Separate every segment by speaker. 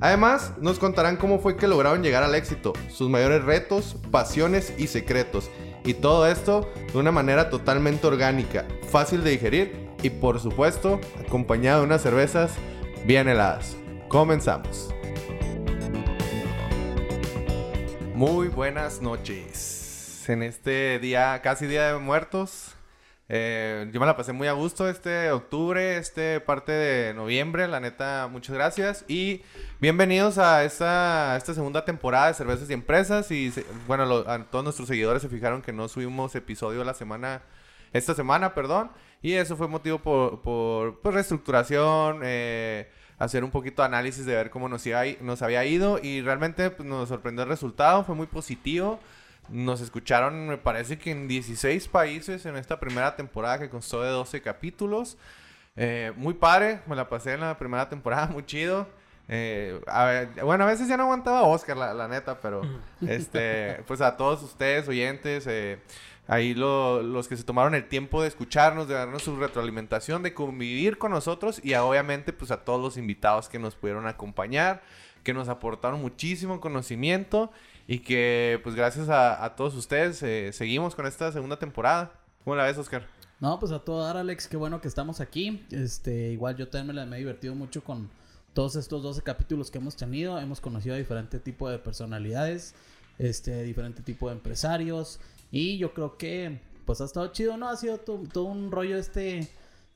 Speaker 1: Además, nos contarán cómo fue que lograron llegar al éxito, sus mayores retos, pasiones y secretos. Y todo esto de una manera totalmente orgánica, fácil de digerir y por supuesto acompañado de unas cervezas bien heladas. Comenzamos. Muy buenas noches. En este día, casi día de muertos, eh, yo me la pasé muy a gusto este octubre, este parte de noviembre. La neta, muchas gracias. Y bienvenidos a esta, esta segunda temporada de Cervezas y Empresas. Y bueno, a todos nuestros seguidores se fijaron que no subimos episodio la semana, esta semana, perdón. Y eso fue motivo por, por pues, reestructuración, eh, hacer un poquito de análisis de ver cómo nos, iba, nos había ido. Y realmente pues, nos sorprendió el resultado, fue muy positivo. Nos escucharon, me parece que en 16 países en esta primera temporada que constó de 12 capítulos. Eh, muy padre, me la pasé en la primera temporada, muy chido. Eh, bueno, a veces ya no aguantaba Oscar, la, neta, pero este, pues a todos ustedes, oyentes, eh, ahí los que se tomaron el tiempo de escucharnos, de darnos su retroalimentación, de convivir con nosotros y obviamente pues a todos los invitados que nos pudieron acompañar, que nos aportaron muchísimo conocimiento y que, pues gracias a, todos ustedes, eh, seguimos con esta segunda temporada. ¿Cómo la ves, Oscar?
Speaker 2: No, pues a todo dar, Alex. Qué bueno que estamos aquí. Este, igual yo también me, me he divertido mucho con todos estos 12 capítulos que hemos tenido. Hemos conocido a diferente tipo de personalidades, este, diferente tipo de empresarios. Y yo creo que, pues ha estado chido, ¿no? Ha sido todo, un rollo este,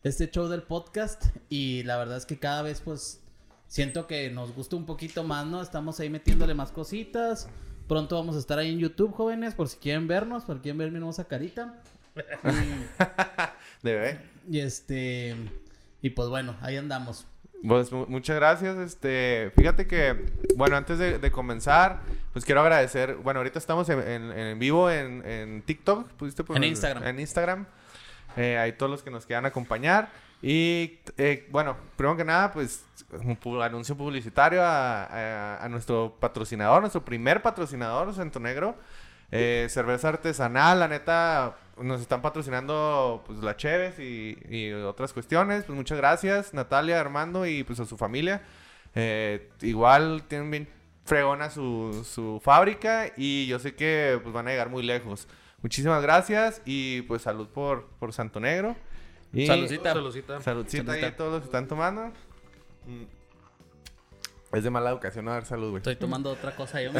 Speaker 2: este show del podcast. Y la verdad es que cada vez, pues, siento que nos gusta un poquito más, ¿no? Estamos ahí metiéndole más cositas. Pronto vamos a estar ahí en YouTube, jóvenes, por si quieren vernos, por si quieren ver mi hermosa carita.
Speaker 1: De ver.
Speaker 2: Y este. Y pues bueno, ahí andamos.
Speaker 1: Pues muchas gracias. Este, fíjate que, bueno, antes de, comenzar, pues quiero agradecer. Bueno, ahorita estamos en, vivo en, TikTok. ¿Pudiste
Speaker 2: en Instagram.
Speaker 1: En Instagram. Eh, ahí todos los que nos quieran acompañar. Y eh, bueno, primero que nada, pues un anuncio publicitario a, nuestro patrocinador, nuestro primer patrocinador, Santo Negro. Eh, cerveza artesanal, la neta, nos están patrocinando pues la Cheves y, otras cuestiones. Pues muchas gracias, Natalia, Armando y pues a su familia. Eh, igual tienen bien fregona su, su fábrica y yo sé que pues van a llegar muy lejos. Muchísimas gracias y pues salud por, por Santo Negro.
Speaker 2: Y saludcita.
Speaker 1: Saludcita. Saludcita ahí a todos los que están tomando. Mm. Es de mala educación no dar salud, güey.
Speaker 2: Estoy tomando otra cosa yo,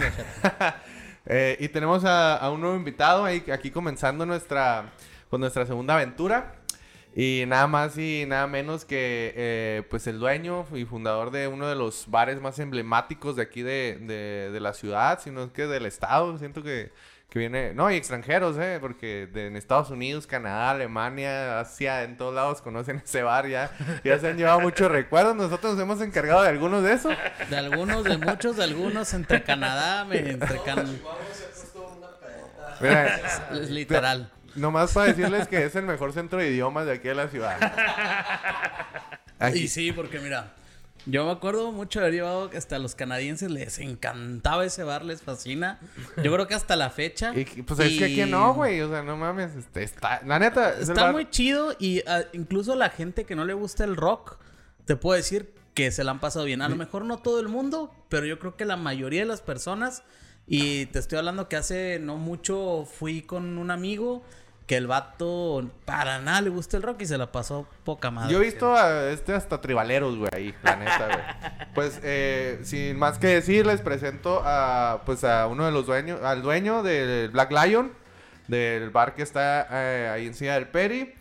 Speaker 1: eh, Y tenemos a, un nuevo invitado ahí, aquí comenzando nuestra, con nuestra segunda aventura. Y nada más y nada menos que eh, pues el dueño y fundador de uno de los bares más emblemáticos de aquí de, de, de la ciudad, sino que del estado. Siento que que viene, no, y extranjeros, ¿eh? Porque en Estados Unidos, Canadá, Alemania, Asia, en todos lados conocen ese bar ya. Ya se han llevado muchos recuerdos. Nosotros nos hemos encargado de algunos de esos.
Speaker 2: De algunos, de muchos, de algunos, entre Canadá, entre Canadá. Es literal.
Speaker 1: Nomás para decirles que es el mejor centro de idiomas de aquí de la ciudad.
Speaker 2: Y sí, porque mira, yo me acuerdo mucho de haber llevado que hasta a los canadienses les encantaba ese bar, les fascina. Yo creo que hasta la fecha.
Speaker 1: Y, pues es que aquí no, güey. O sea, no mames. Este, está, la neta.
Speaker 2: Está muy chido y uh, incluso la gente que no le gusta el rock, te puedo decir que se la han pasado bien. A lo mejor no todo el mundo, pero yo creo que la mayoría de las personas. Y te estoy hablando que hace no mucho fui con un amigo que el vato para nada le gusta el rock y se la pasó poca madre.
Speaker 1: Yo he visto a este hasta tribaleros, güey, ahí, la güey. Pues, eh, sin más que decir, les presento a, pues, a uno de los dueños, al dueño del Black Lion, del bar que está eh, ahí en Ciudad del Peri,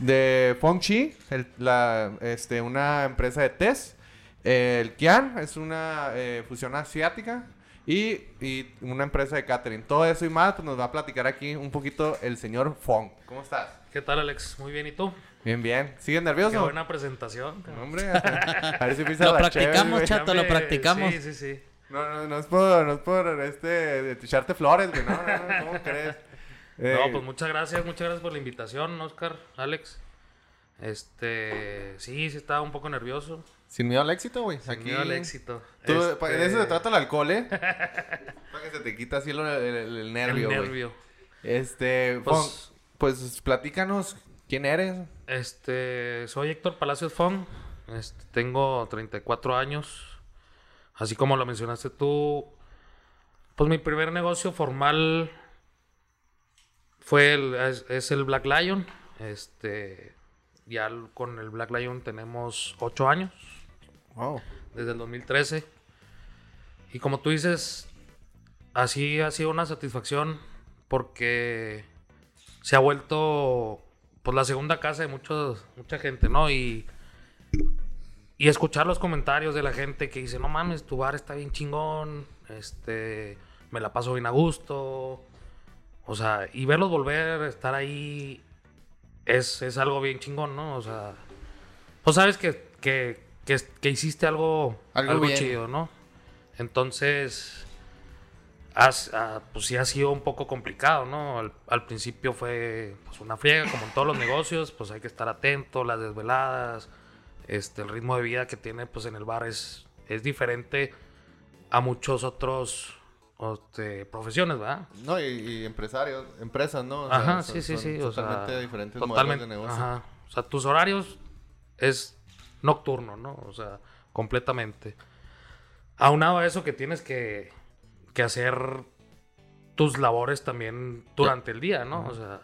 Speaker 1: de Feng Chi, la, este, una empresa de test. el Kian es una eh, fusión asiática, y, y, una empresa de catering. Todo eso y más, pues nos va a platicar aquí un poquito el señor Fong. ¿Cómo estás?
Speaker 3: ¿Qué tal, Alex? Muy bien, ¿y tú?
Speaker 1: Bien, bien. ¿Sigues nervioso? Qué
Speaker 3: buena presentación.
Speaker 1: Hombre, a
Speaker 2: ver si Lo practicamos, chato, lo practicamos.
Speaker 3: Sí, sí, sí.
Speaker 1: No, no, no es por, no es por este, echarte flores, güey. No, no, no, ¿cómo crees? Eh,
Speaker 3: No, pues muchas gracias, muchas gracias por la invitación, Oscar, Alex. Este, sí, sí estaba un poco nervioso.
Speaker 1: Sin miedo al éxito, güey.
Speaker 3: Sin miedo al éxito.
Speaker 1: Tú,
Speaker 3: Este,
Speaker 1: De eso se trata el alcohol, ¿eh? Para que se te quita así el, el- el
Speaker 3: el
Speaker 1: nervio, güey.
Speaker 3: nervio.
Speaker 1: Este,
Speaker 3: Pues-
Speaker 1: Fon, pues platícanos quién eres.
Speaker 3: Este, soy Héctor Palacios Fong. Este, tengo 34 años. Así como lo mencionaste tú, pues mi primer negocio formal fue el, es, es el Black Lion. Este, ya con el Black Lion tenemos 8 años, Desde el 2013. Y como tú dices, así ha sido una satisfacción porque se ha vuelto pues la segunda casa de muchos, mucha gente, ¿no? Y, y escuchar los comentarios de la gente que dice, no mames, tu bar está bien chingón, este, me la paso bien a gusto. O sea, y verlos volver, estar ahí, es, es algo bien chingón, ¿no? O sea, pues sabes que, que, que hiciste algo,
Speaker 1: Algo
Speaker 3: chido, ¿no? Entonces, has- ah, pues sí ha sido un poco complicado, ¿no? Al, al principio fue pues, una friega, como en todos los negocios, pues hay que estar atento, las desveladas, este, el ritmo de vida que tiene pues en el bar es, es diferente a muchos otros este, profesiones, ¿verdad?
Speaker 1: No, y, y empresarios, empresas, ¿no? O sea,
Speaker 3: Ajá,
Speaker 1: son-
Speaker 3: sí, sí, sí. O
Speaker 1: totalmente
Speaker 3: sea,
Speaker 1: diferentes
Speaker 3: totalmente,
Speaker 1: modelos de negocio.
Speaker 3: Ajá. O sea, tus horarios es nocturno, ¿no? O sea, completamente. Aunado a eso que tienes que, que hacer tus labores también durante el día, ¿no? O sea,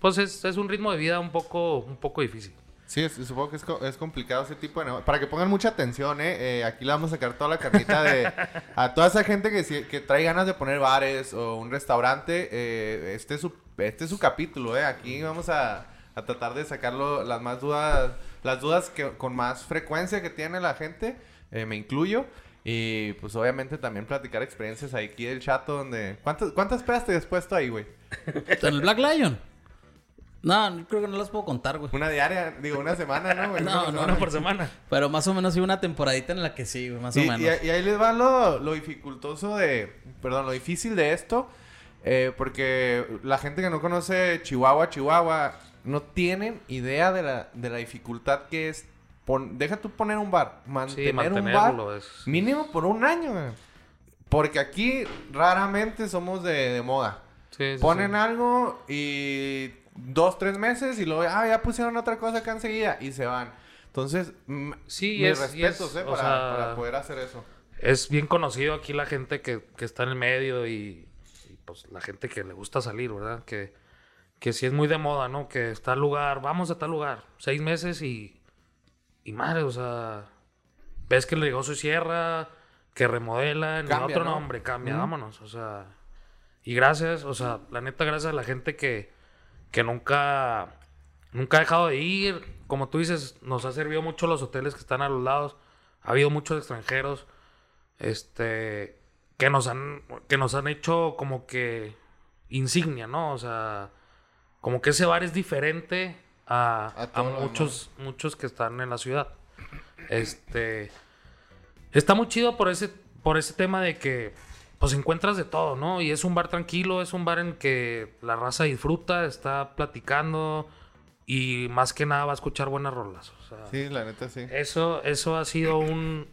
Speaker 3: pues es, es un ritmo de vida un poco, un poco difícil.
Speaker 1: Sí, es- supongo que es, es complicado ese tipo de. Para que pongan mucha atención, ¿eh? Eh, Aquí le vamos a sacar toda la carnita de... A toda esa gente que, que trae ganas de poner bares o un restaurante, eh, este, es su, este es su capítulo, ¿eh? Aquí vamos a, a tratar de sacarlo las más dudas... Las dudas que con más frecuencia que tiene la gente, eh, me incluyo. Y pues obviamente también platicar experiencias ahí aquí del chato donde... ¿Cuántas, cuántas pedas te has puesto ahí, güey?
Speaker 2: ¿En el Black Lion? No, creo que no las puedo contar, güey.
Speaker 1: Una diaria, digo, una semana, ¿no? güey?
Speaker 2: No, no.
Speaker 3: Una por semana.
Speaker 2: Pero más o menos sí una temporadita en la que sí, güey, más
Speaker 1: Y,
Speaker 2: o menos.
Speaker 1: y- y ahí les va lo, lo dificultoso de, perdón, lo difícil de esto, eh, porque la gente que no conoce Chihuahua, Chihuahua, no tienen idea de la, de la dificultad que es, pon- deja tú poner un bar, mantener
Speaker 3: Sí,
Speaker 1: un bar
Speaker 3: es...
Speaker 1: mínimo por un año, güey. porque aquí raramente somos de, de moda.
Speaker 3: Sí, sí,
Speaker 1: Ponen algo y dos, tres meses y luego, ah, ya pusieron otra cosa acá enseguida y se van. Entonces,
Speaker 3: Sí,
Speaker 1: mis
Speaker 3: es-
Speaker 1: respetos,
Speaker 3: es,
Speaker 1: eh,
Speaker 3: o
Speaker 1: para,
Speaker 3: sea,
Speaker 1: para poder hacer eso.
Speaker 3: es bien conocido aquí la gente que, que está en el medio y, y, pues la gente que le gusta salir, ¿verdad? Que, que sí es muy de moda, ¿no? Que está al lugar, vamos a tal lugar, seis meses y, y madre, o sea, ves que el negocio cierra, que remodelan, y
Speaker 1: Cambia,
Speaker 3: otro
Speaker 1: ¿no?
Speaker 3: nombre, cambia, vámonos, o sea, y gracias, o sea, la neta, gracias a la gente que, que nunca, nunca ha dejado de ir, como tú dices, nos ha servido mucho los hoteles que están a los lados, ha habido muchos extranjeros, este que nos han que nos han hecho como que insignia, ¿no? O sea, como que ese bar es diferente a,
Speaker 1: A
Speaker 3: muchos muchos que están en la ciudad. Este está muy chido por ese por ese tema de que pues encuentras de todo, ¿no? Y es un bar tranquilo, es un bar en que la raza disfruta, está platicando y más que nada va a escuchar buenas rolas, o sea,
Speaker 1: Sí, la neta sí.
Speaker 3: eso, eso ha sido un.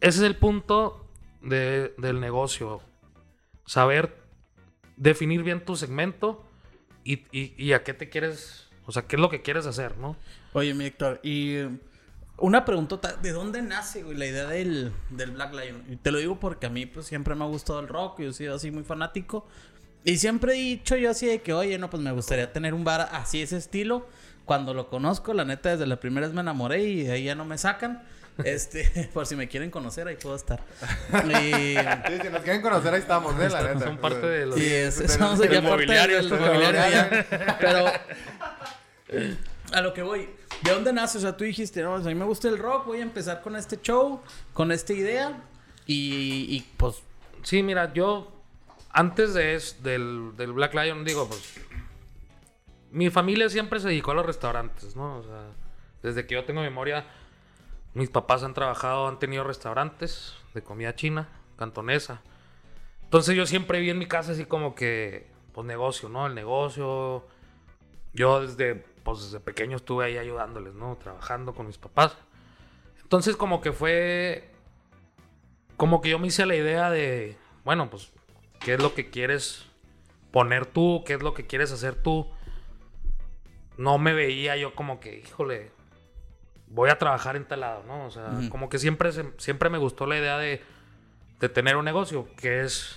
Speaker 3: Ese es el punto de- del negocio. Saber definir bien tu segmento y, y- y a qué te quieres. O sea, qué es lo que quieres hacer, ¿no?
Speaker 2: Oye, mi Héctor, y una preguntota, ¿de dónde nace, güey, la idea del, del Black Lion? Te lo digo porque a mí, pues, siempre me ha gustado el rock, yo he sido así muy fanático. Y siempre he dicho yo así de que, oye, no, pues me gustaría tener un bar así, ese estilo. Cuando lo conozco, la neta, desde la primera vez me enamoré y de ahí ya no me sacan. Este, por si me quieren conocer, ahí puedo estar. Y...
Speaker 1: Sí, si nos quieren conocer, ahí estamos, ¿eh? La neta.
Speaker 3: Son parte de los.
Speaker 2: Sí, es, somos ya parte
Speaker 3: mobiliario,
Speaker 2: del ya. Pero a lo que voy, ¿de dónde nace? O sea, tú dijiste, no, sea, a mí me gusta el rock, voy a empezar con este show, con esta idea y, y, pues
Speaker 3: Sí, mira, yo. Antes de es, del, del Black Lion, digo, pues. Mi familia siempre se dedicó a los restaurantes, ¿no? O sea, desde que yo tengo memoria. Mis papás han trabajado, han tenido restaurantes de comida china, cantonesa. Entonces yo siempre vi en mi casa así como que, pues negocio, ¿no? El negocio. Yo desde, pues desde pequeño estuve ahí ayudándoles, ¿no? Trabajando con mis papás. Entonces como que fue, como que yo me hice la idea de, bueno, pues, ¿qué es lo que quieres poner tú? ¿Qué es lo que quieres hacer tú? No me veía yo como que, híjole, voy a trabajar en tal lado, ¿no? O sea,
Speaker 2: Ujú.
Speaker 3: como que siempre, se- siempre me gustó la idea de, de tener un negocio, que es,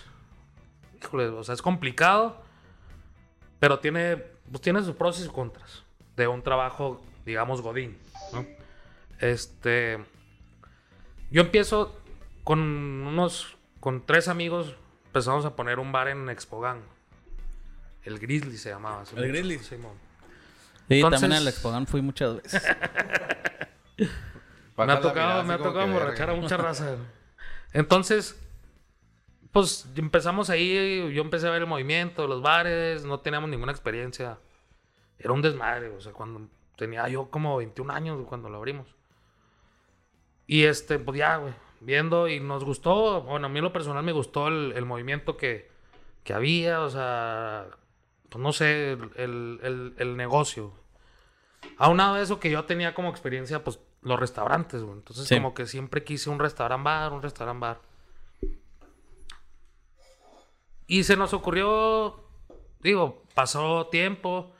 Speaker 3: híjole, o sea, es complicado, pero tiene, pues tiene sus pros y sus contras de un trabajo, digamos, godín, ¿no? Este, yo empiezo con unos, con tres amigos, empezamos a poner un bar en Expogan. El Grizzly se llamaba.
Speaker 2: El Grizzly.
Speaker 3: Simón.
Speaker 2: Sí,
Speaker 3: Entonces-
Speaker 2: también al Expogan fui muchas veces.
Speaker 3: Me ha tocado, me ha tocado emborrachar a mucha raza. Entonces, pues empezamos ahí, yo empecé a ver el movimiento, los bares, no teníamos ninguna experiencia. Era un desmadre, o sea, cuando tenía yo como 21 años cuando lo abrimos. Y este, pues ya, güey, viendo y nos gustó, bueno, a mí en lo personal me gustó el, el movimiento que, que había, o sea, pues no sé, el, el- el- el negocio. Aunado a eso que yo tenía como experiencia, pues los restaurantes, güey. Entonces,
Speaker 2: Sí.
Speaker 3: como que siempre quise un restaurant bar, un restaurant bar. Y se nos ocurrió, digo, pasó tiempo.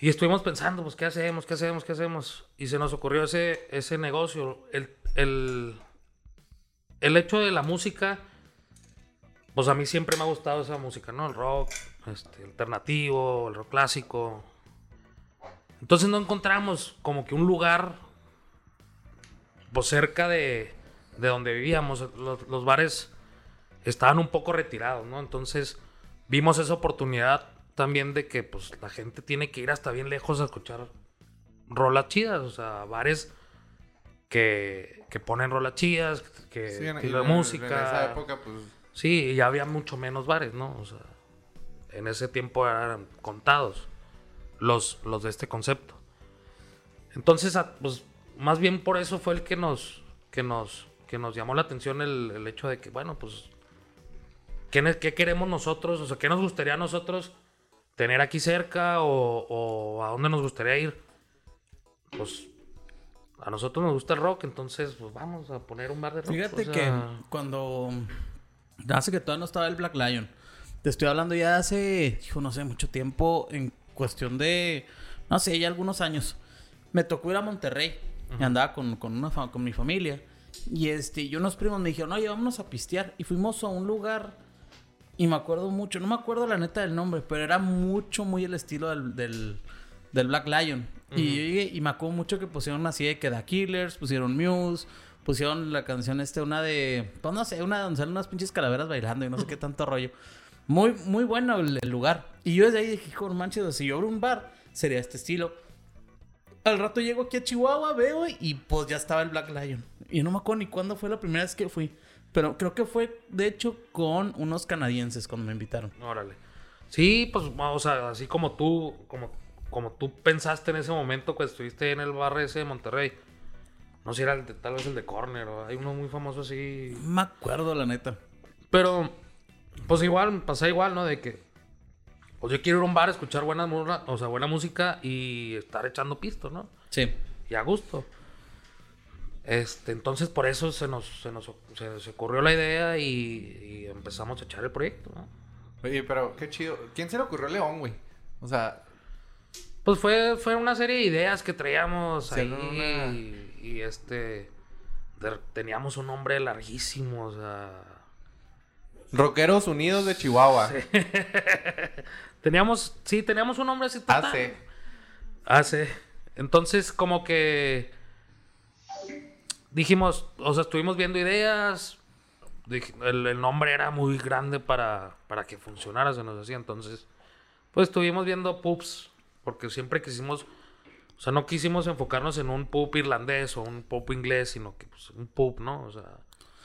Speaker 3: Y estuvimos pensando, pues, ¿qué hacemos? ¿Qué hacemos? ¿Qué hacemos? Y se nos ocurrió ese, ese negocio. El, el, el hecho de la música, pues a mí siempre me ha gustado esa música, ¿no? El rock, este, alternativo, el rock clásico. Entonces no encontramos como que un lugar, pues cerca de, de donde vivíamos. Los, los bares estaban un poco retirados, ¿no? Entonces vimos esa oportunidad también de que pues la gente tiene que ir hasta bien lejos a escuchar rolas chidas, o sea, bares que, que ponen rolas chidas, que
Speaker 1: Sí, en-
Speaker 3: música.
Speaker 1: En esa época, pues.
Speaker 3: Sí, y ya había mucho menos bares, ¿no? O sea, en ese tiempo eran contados los, los de este concepto. Entonces, a- pues, más bien por eso fue el que nos, que nos, que nos llamó la atención el, el hecho de que, bueno, pues, ¿qué, qué queremos nosotros? O sea, ¿qué nos gustaría a nosotros tener aquí cerca o, o a dónde nos gustaría ir? Pues, a nosotros nos gusta el rock, entonces, pues, vamos a poner un bar de rock.
Speaker 2: Fíjate
Speaker 3: o sea,
Speaker 2: que cuando. Hace que todavía no estaba el Black Lion. Te estoy hablando ya de hace, hijo, no sé, mucho tiempo. En cuestión de. No sé, ya algunos años. Me tocó ir a Monterrey. Y andaba con, con, una, con mi familia. Y este, y unos primos me dijeron, oye, vámonos a pistear. Y fuimos a un lugar. Y me acuerdo mucho, no me acuerdo la neta del nombre, pero era mucho, muy el estilo del, del, del Black Lion. Y yo llegué y me acuerdo mucho que pusieron así de que The Killers, pusieron Muse, pusieron la canción este, una de, pues no sé, una donde salen unas pinches calaveras bailando y no sé qué tanto rollo. Muy, muy bueno el, el lugar. Y yo desde ahí dije, no manches, si yo abro un bar, sería este estilo. Al rato llego aquí a Chihuahua, veo y pues ya estaba el Black Lion. Y no me acuerdo ni cuándo fue la primera vez que fui. Pero creo que fue, de hecho, con unos canadienses cuando me invitaron.
Speaker 3: Órale. Sí, pues, o sea, así como tú, como, como tú pensaste en ese momento cuando estuviste en el bar ese de Monterrey. No sé, era el de- tal vez el de Corner o hay uno muy famoso así.
Speaker 2: No me acuerdo, la neta.
Speaker 3: Pero, pues igual, pasa igual, ¿no? De que, pues yo quiero ir a un bar, escuchar buena, o sea, buena música y estar echando pisto, ¿no?
Speaker 2: Sí.
Speaker 3: y a gusto. Este, entonces por eso se nos, se nos se, se ocurrió la idea y, y empezamos a echar el proyecto. ¿no?
Speaker 1: Oye, pero qué chido. ¿Quién se le ocurrió León, güey? O sea,
Speaker 3: Pues fue, fue una serie de ideas que traíamos ahí
Speaker 1: una-
Speaker 3: y, y, este de- teníamos un nombre larguísimo, o sea,
Speaker 1: Rockeros Unidos de Chihuahua.
Speaker 3: teníamos, sí, teníamos un nombre así.
Speaker 1: Hace.
Speaker 3: Hace. Entonces, como que dijimos, o sea, estuvimos viendo ideas. el nombre era muy grande para, para que funcionara, se nos hacía. Entonces, pues estuvimos viendo pubs, porque siempre quisimos, o sea, no quisimos enfocarnos en un pub irlandés o un pub inglés, sino que pues, un pub, ¿no? O sea,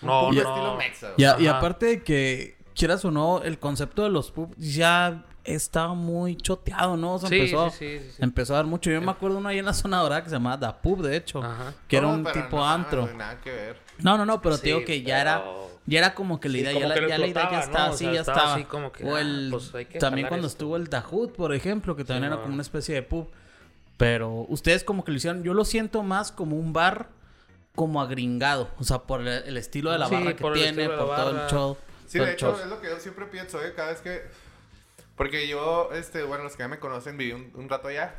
Speaker 3: no, no.
Speaker 1: estilo mexa.
Speaker 2: Y, a- y
Speaker 3: Ajá.
Speaker 2: aparte de que, quieras o no, el concepto de los pubs ya estaba muy choteado, ¿no? O sea,
Speaker 3: Sí,
Speaker 2: empezó,
Speaker 3: sí, sí, sí, sí.
Speaker 2: empezó a dar mucho. Yo me acuerdo uno ahí en la zona dorada que se llamaba Da Pub, de hecho.
Speaker 3: Ajá.
Speaker 2: Que era un
Speaker 1: pero
Speaker 2: tipo
Speaker 1: no,
Speaker 2: antro.
Speaker 1: no, Nada que ver.
Speaker 2: No, no, no, pero te digo que ya era, ya era como que la idea, ya, la, ya la idea ya estaba,
Speaker 3: ¿no? O
Speaker 2: sí,
Speaker 3: sea,
Speaker 2: ya
Speaker 3: estaba
Speaker 2: estaba.
Speaker 3: así como que,
Speaker 2: o
Speaker 3: ah,
Speaker 2: el,
Speaker 3: pues hay que
Speaker 2: también cuando
Speaker 3: esto.
Speaker 2: estuvo el Dahut, por ejemplo, que también
Speaker 3: Sí,
Speaker 2: era
Speaker 3: no.
Speaker 2: como una especie de pub. Pero ustedes como que lo hicieron, yo lo siento más como un bar como agringado, o sea, por el, estilo de la
Speaker 3: Sí,
Speaker 2: barra que tiene, por todo el show.
Speaker 1: Sí, de
Speaker 2: el
Speaker 1: hecho,
Speaker 2: show.
Speaker 1: es lo que yo siempre pienso, ¿eh? Cada vez que... Porque yo, este, bueno, los que ya me conocen, viví un, un rato allá.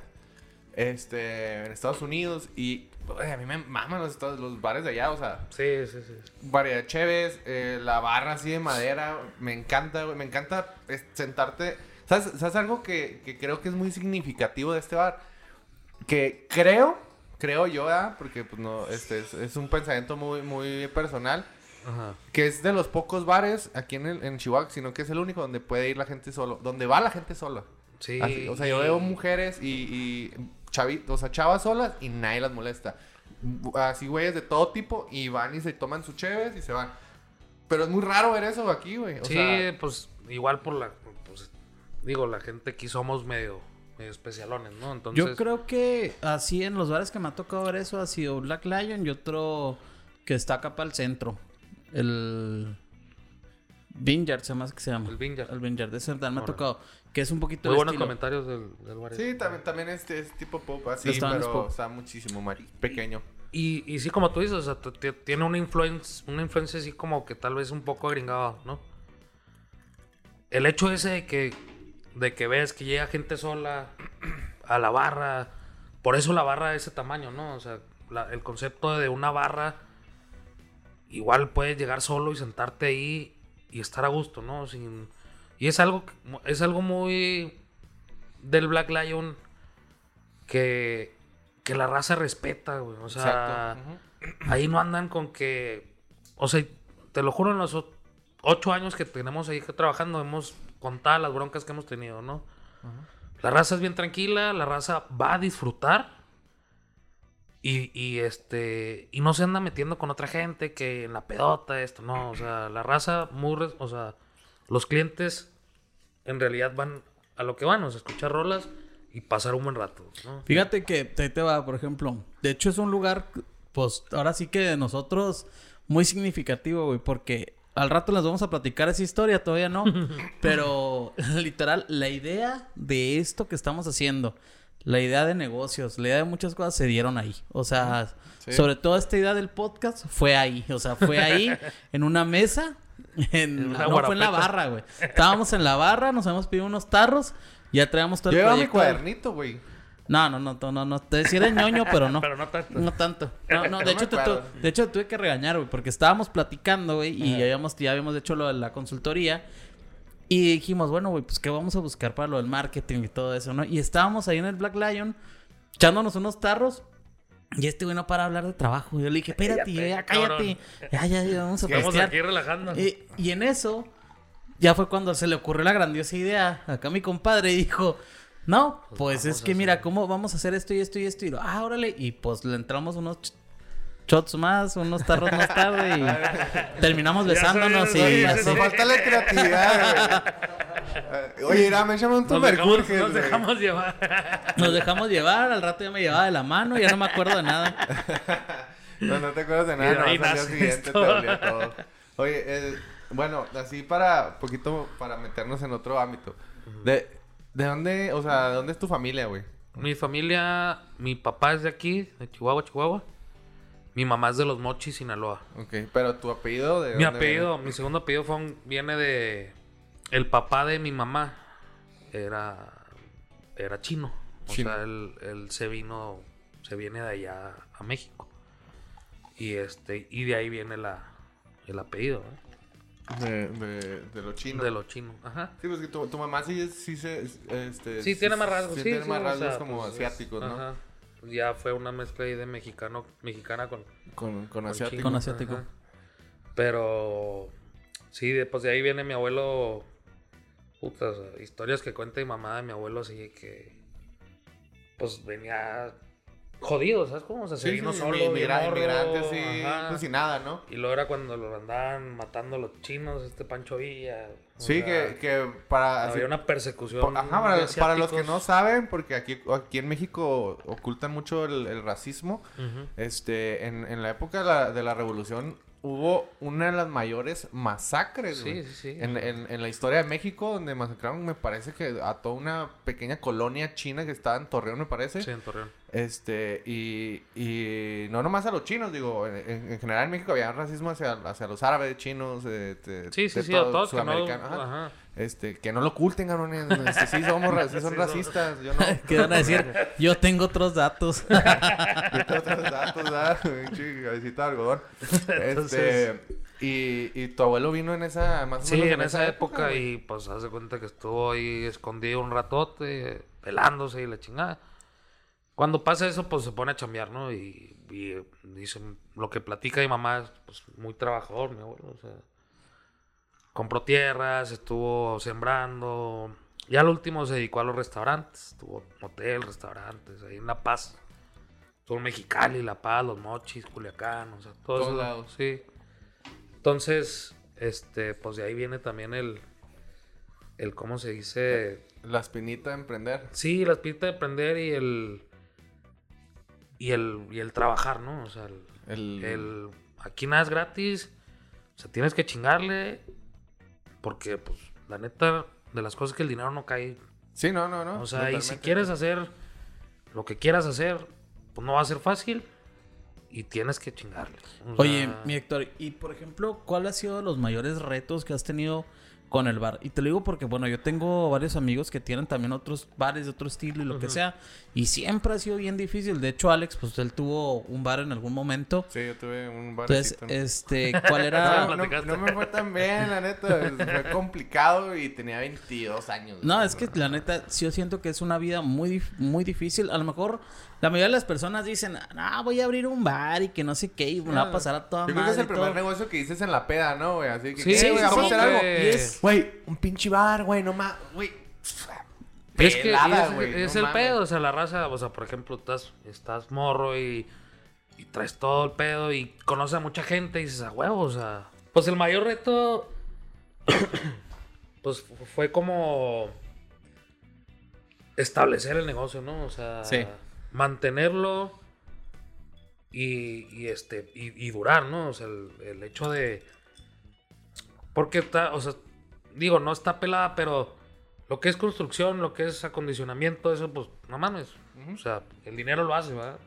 Speaker 1: Este, en Estados Unidos. Y oye, a mí me maman los, estados- los bares de allá, o sea...
Speaker 3: Sí, sí, sí.
Speaker 1: Variedad de cheves, eh, la barra así de madera, me encanta, güey, me encanta sentarte. ¿Sabes, ¿Sabes algo que, que creo que es muy significativo de este bar? Que creo, creo yo, ¿verdad? porque pues no, este es, es un pensamiento muy, muy personal,
Speaker 3: Ajá.
Speaker 1: que es de los pocos bares aquí en, el- en Chihuahua, sino que es el único donde puede ir la gente solo, donde va la gente sola.
Speaker 3: Sí.
Speaker 1: Así, o sea, yo veo mujeres y, y chavitos, o sea, chavas solas y nadie las molesta. Así, güeyes de todo tipo y van y se toman sus cheves y se van. Pero es muy raro ver eso aquí, güey.
Speaker 3: Sí,
Speaker 1: sea,
Speaker 3: pues igual por la. Pues, digo, la gente aquí somos medio, medio especialones, ¿no? Entonces.
Speaker 2: Yo creo que así en los bares que me ha tocado ver eso ha sido Black Lion y otro que está acá para el centro. El Vineyard se llama que se llama.
Speaker 3: El Vineyard.
Speaker 2: El Vineyard, ese también me ha tocado. Que es un poquito
Speaker 3: Muy buenos
Speaker 2: estilo.
Speaker 3: comentarios del, del bar.
Speaker 1: sí, también, también este es tipo pop así, pero
Speaker 2: pop.
Speaker 1: está muchísimo más pequeño.
Speaker 3: Y, y sí, como tú dices, o sea, t- t- tiene una influencia, una influencia así como que tal vez un poco agringada, ¿no? El hecho ese de que, de que ves que llega gente sola a la barra, por eso la barra de ese tamaño, ¿no? O sea, la- el concepto de una barra, igual puedes llegar solo y sentarte ahí y estar a gusto, ¿no? Sin, y es algo, es algo muy del Black Lion que, que la raza respeta, güey. O sea, ahí no andan con que. O sea, te lo juro, en los ocho años que tenemos ahí trabajando, hemos contado las broncas que hemos tenido, ¿no? La raza es bien tranquila, la raza va a disfrutar. Y, y, este. Y no se anda metiendo con otra gente que en la pedota, esto, no. O sea, la raza muy. O sea, los clientes en realidad van a lo que van, o sea, escuchar rolas y pasar un buen rato, ¿no?
Speaker 2: Fíjate que te, te va, por ejemplo. De hecho, es un lugar, pues, ahora sí que de nosotros muy significativo, güey, porque al rato les vamos a platicar esa historia, todavía no. pero, literal, la idea de esto que estamos haciendo, la idea de negocios, la idea de muchas cosas se dieron ahí. O sea,
Speaker 1: Sí.
Speaker 2: sobre todo esta idea del podcast fue ahí. O sea, fue ahí, en una mesa. En,
Speaker 3: En una
Speaker 2: no, fue en la barra, güey. Estábamos en la barra, nos habíamos pedido unos tarros. Ya traíamos todo
Speaker 1: Yo
Speaker 2: el
Speaker 1: llevaba mi cuadernito, güey.
Speaker 2: No, no, no, no, no, no. Te decía era ñoño, pero no.
Speaker 3: Pero no tanto.
Speaker 2: No tanto. No, no, de hecho,
Speaker 1: me
Speaker 2: te,
Speaker 1: acuerdo.
Speaker 2: tu- de hecho tuve que regañar, güey, porque estábamos platicando, güey, y ya habíamos, ya habíamos hecho lo de la consultoría. Y dijimos, bueno, güey, pues qué vamos a buscar para lo del marketing y todo eso, ¿no? Y estábamos ahí en el Black Lion, echándonos unos tarros. Y este güey no para hablar de trabajo. Yo le dije, espérate,
Speaker 3: Cállate,
Speaker 2: ya, cállate. Ya, ya, ya, vamos a
Speaker 3: Estamos aquí relajando.
Speaker 2: Y, y en eso, ya fue cuando se le ocurrió la grandiosa idea. Acá mi compadre dijo, no, pues,
Speaker 3: vamos
Speaker 2: es que
Speaker 3: hacer-
Speaker 2: mira, ¿cómo vamos a hacer esto y esto y esto? Y lo, ah, órale. Y pues le entramos unos ch- shots más, unos tarros más tarde y terminamos
Speaker 3: Ya
Speaker 2: besándonos
Speaker 3: sabes,
Speaker 2: y
Speaker 3: oye,
Speaker 2: así.
Speaker 1: Nos falta la creatividad, güey. Oye, irá, me llama un
Speaker 3: nos dejamos,
Speaker 1: güey.
Speaker 3: llevar.
Speaker 2: Nos dejamos llevar, al rato ya me llevaba de la mano, ya no me acuerdo de nada.
Speaker 1: No, no te acuerdas de
Speaker 3: Y
Speaker 1: nada, no, al día siguiente te todo. Oye, eh, bueno, así para poquito, para meternos en otro ámbito. ¿De, de dónde, o sea, de dónde es tu familia, güey?
Speaker 3: Mi familia, mi papá es de aquí, de Chihuahua, Chihuahua. Mi mamá es de Los Mochis, Sinaloa.
Speaker 1: Ok, pero tu apellido de
Speaker 3: Mi
Speaker 1: dónde
Speaker 3: apellido, mi segundo apellido fue un- viene de... El papá de mi mamá era, era chino. O
Speaker 1: Chino.
Speaker 3: sea, él, él se vino, se viene de allá a México. Y este, y de ahí viene la, el apellido, ¿eh?
Speaker 1: De, de, de lo chino.
Speaker 3: De los chinos. Ajá.
Speaker 1: Sí, pues que tu, tu mamá sí, es- sí se... Este,
Speaker 3: Sí, tiene más rasgos. Sí,
Speaker 1: tiene
Speaker 3: sí,
Speaker 1: más
Speaker 3: o
Speaker 1: rasgos
Speaker 3: sea,
Speaker 1: como
Speaker 3: pues,
Speaker 1: asiáticos, ¿no?
Speaker 3: Ajá. Ya fue una mezcla ahí de mexicano, mexicana con,
Speaker 1: Con, con asiático.
Speaker 3: chino,
Speaker 2: Con asiático.
Speaker 3: ajá. Pero sí, de, pues de ahí viene mi abuelo. Putas, historias que cuenta mi mamá de mi abuelo así que. Pues venía jodido, ¿sabes cómo? O sea, se
Speaker 1: Sí, sí,
Speaker 3: solo,
Speaker 1: mi-
Speaker 3: bien
Speaker 1: migra- sí,
Speaker 3: ajá.
Speaker 1: pues sin nada, ¿no?
Speaker 3: Y luego era cuando lo andaban matando los chinos, este Pancho Villa.
Speaker 1: Sí, que, que para...
Speaker 3: Había
Speaker 1: así-
Speaker 3: una persecución.
Speaker 1: por- ajá, para, los que no saben, porque aquí, aquí en México ocultan mucho el, el racismo, este, en, en la época de la, de la revolución hubo una de las mayores masacres,
Speaker 3: Sí,
Speaker 1: güey,
Speaker 3: sí, sí.
Speaker 1: En, en, en la historia de México, donde masacraron, me parece que a toda una pequeña colonia china que estaba en Torreón, me parece.
Speaker 3: Sí, en Torreón.
Speaker 1: Este, y, y no nomás a los chinos, digo, en, en- en general en México había racismo hacia, hacia los árabes, chinos, de, de-
Speaker 3: Sí, sí,
Speaker 1: de
Speaker 3: sí, a
Speaker 1: todo,
Speaker 3: todos no.
Speaker 1: sudamericanos, ajá.
Speaker 3: Ajá.
Speaker 1: Este, que no lo oculten, cabrones. Este, sí, somos, sí son racistas. Yo no.
Speaker 2: ¿Qué van a decir? Yo tengo otros datos.
Speaker 1: Yo tengo otros datos, ¿verdad? Cabecita de algodón. Este,
Speaker 3: Entonces-
Speaker 1: y, y tu abuelo vino en esa, más o
Speaker 3: Sí,
Speaker 1: menos
Speaker 3: en esa época y pues hace cuenta que estuvo ahí escondido un ratote, pelándose y la chingada. Cuando pasa eso, pues se pone a chambear, ¿no? Y, y dicen, lo que platica mi mamá es pues, muy trabajador, mi abuelo, o sea. Compró tierras, estuvo sembrando. Ya al último se dedicó a los restaurantes. Estuvo hotel, restaurantes, ahí en La Paz. En Mexicali, La Paz, Los Mochis, Culiacán, o sea, todo
Speaker 1: Todos
Speaker 3: eso,
Speaker 1: lados.
Speaker 3: Sí. Entonces, este, pues de ahí viene también el, el ¿cómo se dice?
Speaker 1: La espinita de emprender.
Speaker 3: Sí, la espinita de aprender y el, y el, y el trabajar, ¿no? O sea, el,
Speaker 1: El,
Speaker 3: el- aquí nada es gratis, o sea, tienes que chingarle, porque, pues, la neta, de las cosas que el dinero no cae,
Speaker 1: Sí, no, no, no.
Speaker 3: o sea, y si quieres hacer lo que quieras hacer, pues no va a ser fácil y tienes que chingarle. O
Speaker 2: Oye, mi Héctor, y por ejemplo, ¿cuál ha sido los mayores retos que has tenido con el bar? Y te lo digo porque, bueno, yo tengo varios amigos que tienen también otros bares de otro estilo y lo que sea. Y siempre ha sido bien difícil. De hecho, Alex, pues él tuvo un bar en algún momento.
Speaker 1: Sí, yo tuve un
Speaker 2: Entonces,
Speaker 1: barecito. ¿no?
Speaker 2: este, ¿cuál
Speaker 1: No,
Speaker 2: era?
Speaker 1: no,
Speaker 3: platicaste.
Speaker 1: no me fue tan bien, la neta. Fue complicado y tenía 22 años.
Speaker 2: No, es que la neta, sí yo siento que es una vida muy, dif- muy difícil. A lo mejor la mayoría de las personas dicen, ah, voy a abrir un bar y que no sé qué, y me va a pasar a toda
Speaker 1: Yo creo que es el
Speaker 2: y
Speaker 1: primer
Speaker 2: todo".
Speaker 1: negocio que dices en la peda, ¿no, güey? Así que,
Speaker 3: Sí,
Speaker 1: ¿qué,
Speaker 3: sí,
Speaker 1: güey?
Speaker 3: sí,
Speaker 1: Vamos a hacer algo.
Speaker 3: que-
Speaker 2: Y es-
Speaker 1: Güey, un pinche bar, güey, no más, güey.
Speaker 3: Es que
Speaker 1: Pelada,
Speaker 3: es,
Speaker 1: güey,
Speaker 3: es
Speaker 1: no
Speaker 3: el
Speaker 1: mames.
Speaker 3: pedo, o sea, la raza, o sea, por ejemplo, estás, estás morro y, y traes todo el pedo y conoces a mucha gente y dices, a huevo, o sea. Pues el mayor reto, pues fu- fue como establecer el negocio, ¿no? O sea,
Speaker 2: Sí.
Speaker 3: Mantenerlo y, y este, y, y durar, ¿no? O sea, el, el hecho de. Porque está, o sea, digo, no está pelada, pero lo que es construcción, lo que es acondicionamiento, eso, pues, no mames. O sea, el dinero lo hace, ¿verdad?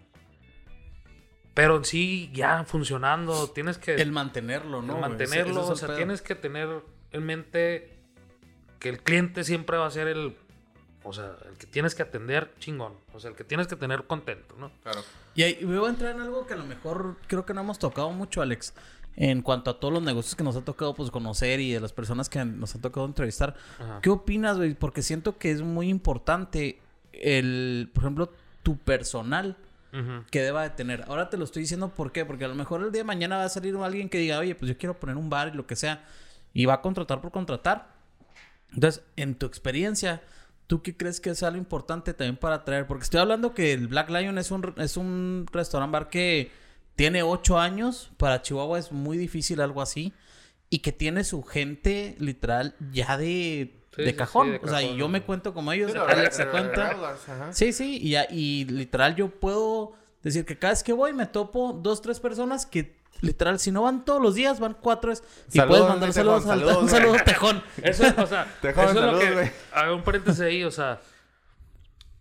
Speaker 3: Pero en sí, ya funcionando, tienes que
Speaker 2: El mantenerlo, ¿no?
Speaker 3: el mantenerlo.
Speaker 2: Ese- ese es
Speaker 3: o sea,
Speaker 2: pedo.
Speaker 3: tienes que tener en mente que el cliente siempre va a ser el. O sea, el que tienes que atender chingón. O sea, el que tienes que tener contento, ¿no?
Speaker 1: Claro.
Speaker 2: Y ahí voy a entrar en algo que a lo mejor creo que no hemos tocado mucho, Alex. En cuanto a todos los negocios que nos ha tocado pues conocer y de las personas que nos ha tocado entrevistar.
Speaker 3: Ajá.
Speaker 2: ¿Qué opinas, güey? Porque siento que es muy importante el, por ejemplo, tu personal que deba de tener. Ahora te lo estoy diciendo ¿por qué? Porque a lo mejor el día de mañana va a salir alguien que diga, oye, pues yo quiero poner un bar y lo que sea. Y va a contratar por contratar. Entonces, en tu experiencia, ¿tú qué crees que es algo importante también para atraer? Porque estoy hablando que el Black Lion es un, es un restaurant bar que tiene ocho años. Para Chihuahua es muy difícil algo así. Y que tiene su gente literal ya de,
Speaker 3: Sí,
Speaker 2: de
Speaker 3: sí,
Speaker 2: cajón.
Speaker 3: sí, de
Speaker 2: o sea, y yo me cuento como ellos. Alex se cuenta.
Speaker 1: ajá.
Speaker 2: Sí, sí, y, ya- y literal yo puedo decir que cada vez que voy me topo dos, tres personas que literal si no van todos los días van cuatro es- y
Speaker 1: Saludos,
Speaker 2: puedes mandar saludos
Speaker 1: Tejón,
Speaker 2: al
Speaker 1: saludos,
Speaker 2: un saludo tejón.
Speaker 3: Eso es, o sea,
Speaker 1: Te
Speaker 3: eso
Speaker 1: jodan,
Speaker 3: es lo
Speaker 1: saludos,
Speaker 3: que.
Speaker 1: güey.
Speaker 3: Hago un paréntesis ahí, o sea.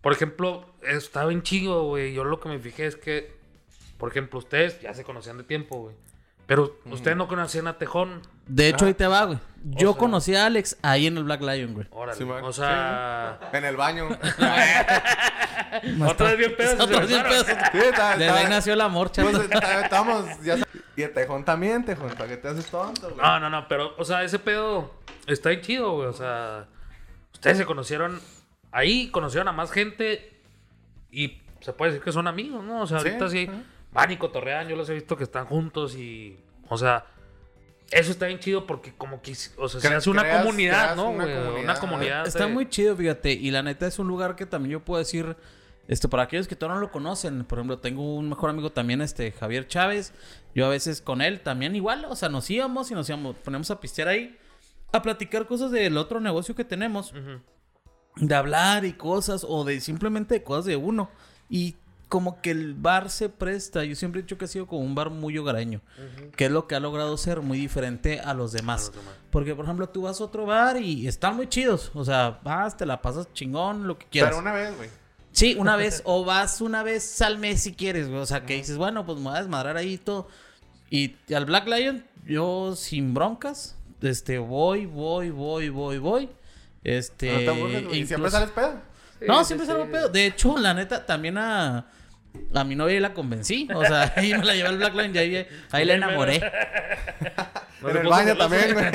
Speaker 3: Por ejemplo, está bien chido, güey. Yo lo que me fijé es que, por ejemplo, ustedes ya se conocían de tiempo, güey. Pero ustedes no conocían a Tejón.
Speaker 2: De hecho
Speaker 1: Ah.
Speaker 2: ahí te va, güey. Yo
Speaker 3: sea-
Speaker 2: conocí a Alex ahí en el Black Lion, güey.
Speaker 3: Órale.
Speaker 1: Sí,
Speaker 3: o sea.
Speaker 1: En el baño.
Speaker 3: Otra vez bien se
Speaker 2: Otros diez
Speaker 3: besaron.
Speaker 2: pesos.
Speaker 1: Sí, está,
Speaker 2: Desde ahí nació el amor,
Speaker 1: Pues, estamos, ya. Y el tejón también, tejón. ¿Para qué te haces tonto, güey?
Speaker 3: No, no, no, pero, o sea, ese pedo está ahí chido, güey. O sea, ustedes se conocieron ahí, conocieron a más gente y se puede decir que son amigos, ¿no? O sea,
Speaker 1: Sí,
Speaker 3: ahorita sí. Van y cotorrean, yo los he visto que están juntos y, o sea, eso está bien chido porque como que, o sea, se hace una
Speaker 1: creas-
Speaker 3: comunidad,
Speaker 1: creas
Speaker 3: ¿no,
Speaker 1: una comunidad,
Speaker 3: Una comunidad.
Speaker 2: Está
Speaker 3: de-
Speaker 2: muy chido, fíjate. Y la neta es un lugar que también yo puedo decir Este, para aquellos que todavía no lo conocen, por ejemplo, tengo un mejor amigo también, este, Javier Chávez. Yo a veces con él también igual, o sea, nos íbamos y nos íbamos, ponemos a pistear ahí, a platicar cosas del otro negocio que tenemos. De hablar y cosas, o de simplemente de cosas de uno. Y como que el bar se presta. Yo siempre he dicho que ha sido como un bar muy hogareño. Que es lo que ha logrado ser muy diferente a los demás.
Speaker 3: A los demás.
Speaker 2: Porque, por ejemplo, tú vas a otro bar y están muy chidos. O sea, vas, te la pasas chingón, lo que quieras.
Speaker 1: Pero una vez, güey.
Speaker 2: Sí, una vez. o vas una vez al mes si quieres, güey. O sea, que dices, bueno, pues me voy a desmadrar ahí y todo. Y al Black Lion, yo sin broncas, este, voy, voy, voy, voy, voy. Este.
Speaker 1: No te aburres, güey. ¿Y siempre
Speaker 2: incluso-
Speaker 1: sales pedo?
Speaker 2: no, siempre
Speaker 3: sí,
Speaker 2: salgo
Speaker 3: sí.
Speaker 2: pedo. De hecho, la neta, también a, a mi novia la convencí. O sea, ahí me la llevé al Black Line y ahí, ahí la enamoré.
Speaker 1: En el baño también, güey.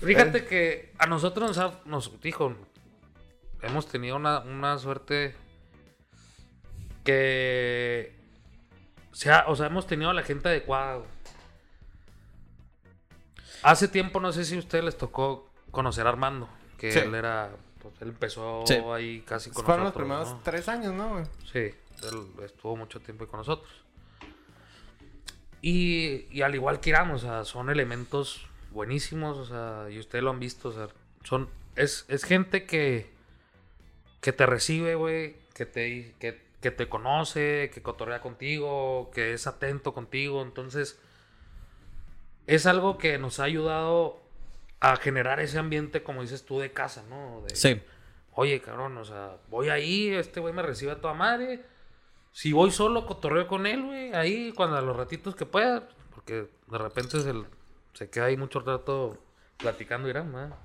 Speaker 3: Fíjate que a nosotros nos, ha- nos dijo, hemos tenido una, una suerte que sea, o sea, hemos tenido a la gente adecuada. Hace tiempo, no sé si a ustedes les tocó conocer a Armando, que
Speaker 1: Sí.
Speaker 3: él era, pues él empezó
Speaker 2: Sí.
Speaker 3: ahí casi con
Speaker 1: Fueron los
Speaker 3: nosotros.
Speaker 1: primeros
Speaker 3: ¿no?
Speaker 1: tres años, ¿no, güey?
Speaker 3: Sí, él estuvo mucho tiempo ahí con nosotros. Y, y al igual que Irán, o sea, son elementos buenísimos, o sea, y ustedes lo han visto, o sea, son, es, es gente que, que te recibe, güey, que te, que, que te conoce, que cotorrea contigo, que es atento contigo, entonces es algo que nos ha ayudado a generar ese ambiente, como dices tú, de casa, ¿no? De,
Speaker 2: Sí.
Speaker 3: Oye, cabrón, o sea, voy ahí, este güey me recibe a toda madre. Si voy solo, cotorreo con él, güey, ahí cuando a los ratitos que pueda, porque de repente se, se queda ahí mucho rato platicando Irán, ¿verdad?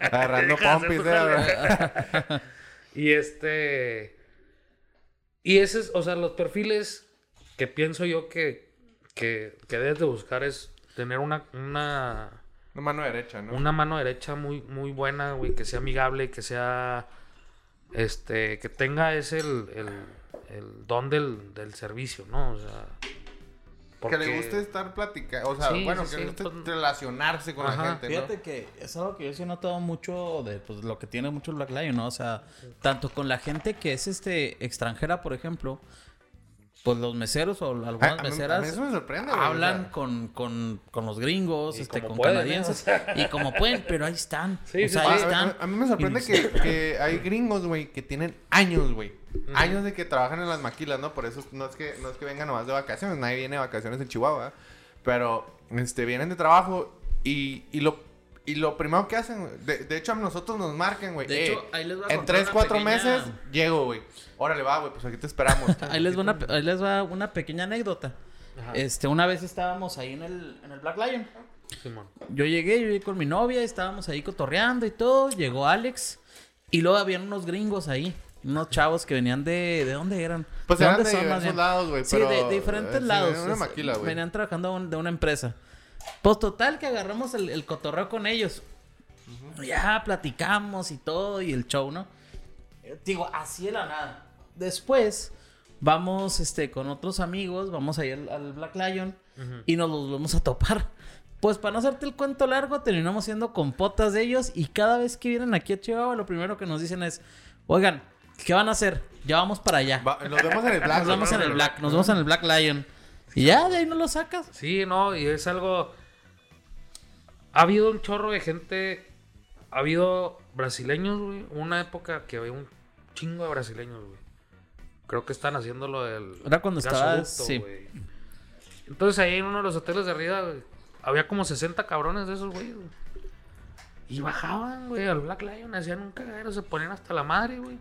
Speaker 1: Agarrando pompis.
Speaker 3: Y este. Y ese es, o sea, los perfiles que pienso yo que, que, que debes de buscar es tener una, una,
Speaker 1: Una mano derecha, ¿no?
Speaker 3: una mano derecha muy, muy buena, güey, que sea amigable, que sea, este, que tenga ese el, el, el don del, del servicio, ¿no? O sea,
Speaker 1: Que le
Speaker 3: porque-
Speaker 1: guste estar platicando, o sea,
Speaker 3: Sí,
Speaker 1: bueno,
Speaker 3: sí,
Speaker 1: que
Speaker 3: sí,
Speaker 1: le guste
Speaker 3: pues-
Speaker 1: relacionarse con la gente,
Speaker 2: Fíjate
Speaker 1: ¿no?
Speaker 2: que es algo que yo sí he notado mucho de pues, lo que tiene mucho el Black Lion, ¿no? O sea, tanto con la gente que es este extranjera, por ejemplo, pues los meseros o
Speaker 1: Ah,
Speaker 2: algunas
Speaker 1: a mí- a
Speaker 2: meseras
Speaker 1: mí eso me sorprende, o
Speaker 2: hablan
Speaker 1: sea.
Speaker 2: con, con, con los gringos, este, con
Speaker 3: pueden, ¿eh?
Speaker 2: canadienses,
Speaker 3: O sea.
Speaker 2: y como pueden, pero ahí están.
Speaker 3: Sí,
Speaker 2: o sea,
Speaker 3: sí.
Speaker 2: ahí
Speaker 1: A-
Speaker 2: están.
Speaker 1: A, a mí me sorprende que, que hay gringos, güey, que tienen años, güey. Años de que trabajan en las maquilas, ¿no? Por eso no es que, no es que vengan nomás de vacaciones. Nadie viene de vacaciones en Chihuahua. Pero, este, vienen de trabajo y, y lo... Y lo primero que hacen, de, de hecho a nosotros nos marcan, güey.
Speaker 2: De
Speaker 1: eh,
Speaker 2: hecho, ahí les voy a
Speaker 1: en
Speaker 2: contar
Speaker 1: 3,
Speaker 2: una
Speaker 1: 4
Speaker 2: pequeña-
Speaker 1: meses llego, güey. Órale, va, güey, pues aquí te esperamos.
Speaker 2: Ahí les, va una, ahí les va una pequeña anécdota.
Speaker 3: Ajá.
Speaker 2: Este, una vez estábamos ahí en el, en el Black Lion.
Speaker 3: Simón.
Speaker 2: Yo llegué, yo llegué con mi novia, estábamos ahí cotorreando y todo. Llegó Alex y luego habían unos gringos ahí. Unos chavos que venían de... ¿De dónde eran?
Speaker 1: Pues
Speaker 2: ¿De
Speaker 1: eran
Speaker 2: dónde
Speaker 1: de
Speaker 2: son,
Speaker 1: diversos lados, güey.
Speaker 2: Sí,
Speaker 1: pero,
Speaker 2: de, de diferentes
Speaker 1: eh,
Speaker 2: lados.
Speaker 1: en una
Speaker 2: Es-
Speaker 1: maquila, güey.
Speaker 2: Venían trabajando un- de una empresa. Pues total que agarramos el, el cotorreo con ellos. Ya platicamos y todo y el show, ¿no? Eh, Digo, así de la nada. Después vamos este, con otros amigos, vamos a ir al, al Black Lion y nos los vamos a topar. Pues para no hacerte el cuento largo, terminamos siendo compotas de ellos y cada vez que vienen aquí a Chihuahua, lo primero que nos dicen es, oigan, ¿qué van a hacer? Ya vamos para allá.
Speaker 1: Va- nos vemos en el Black.
Speaker 2: Nos vemos en el Black, nos vemos en el Black Lion. Y ya, de ahí no lo sacas.
Speaker 3: Sí, no, y es algo. Ha habido un chorro de gente. Ha habido brasileños, güey. Una época que había un chingo de brasileños, güey. Creo que están haciendo lo del.
Speaker 2: Era cuando estaba- sí.
Speaker 3: güey. Entonces ahí en uno de los hoteles de arriba, güey, había como 60 cabrones de esos, güey. güey. Y bajaban, güey, al Black Lion, hacían un cagadero, se ponían hasta la madre, güey.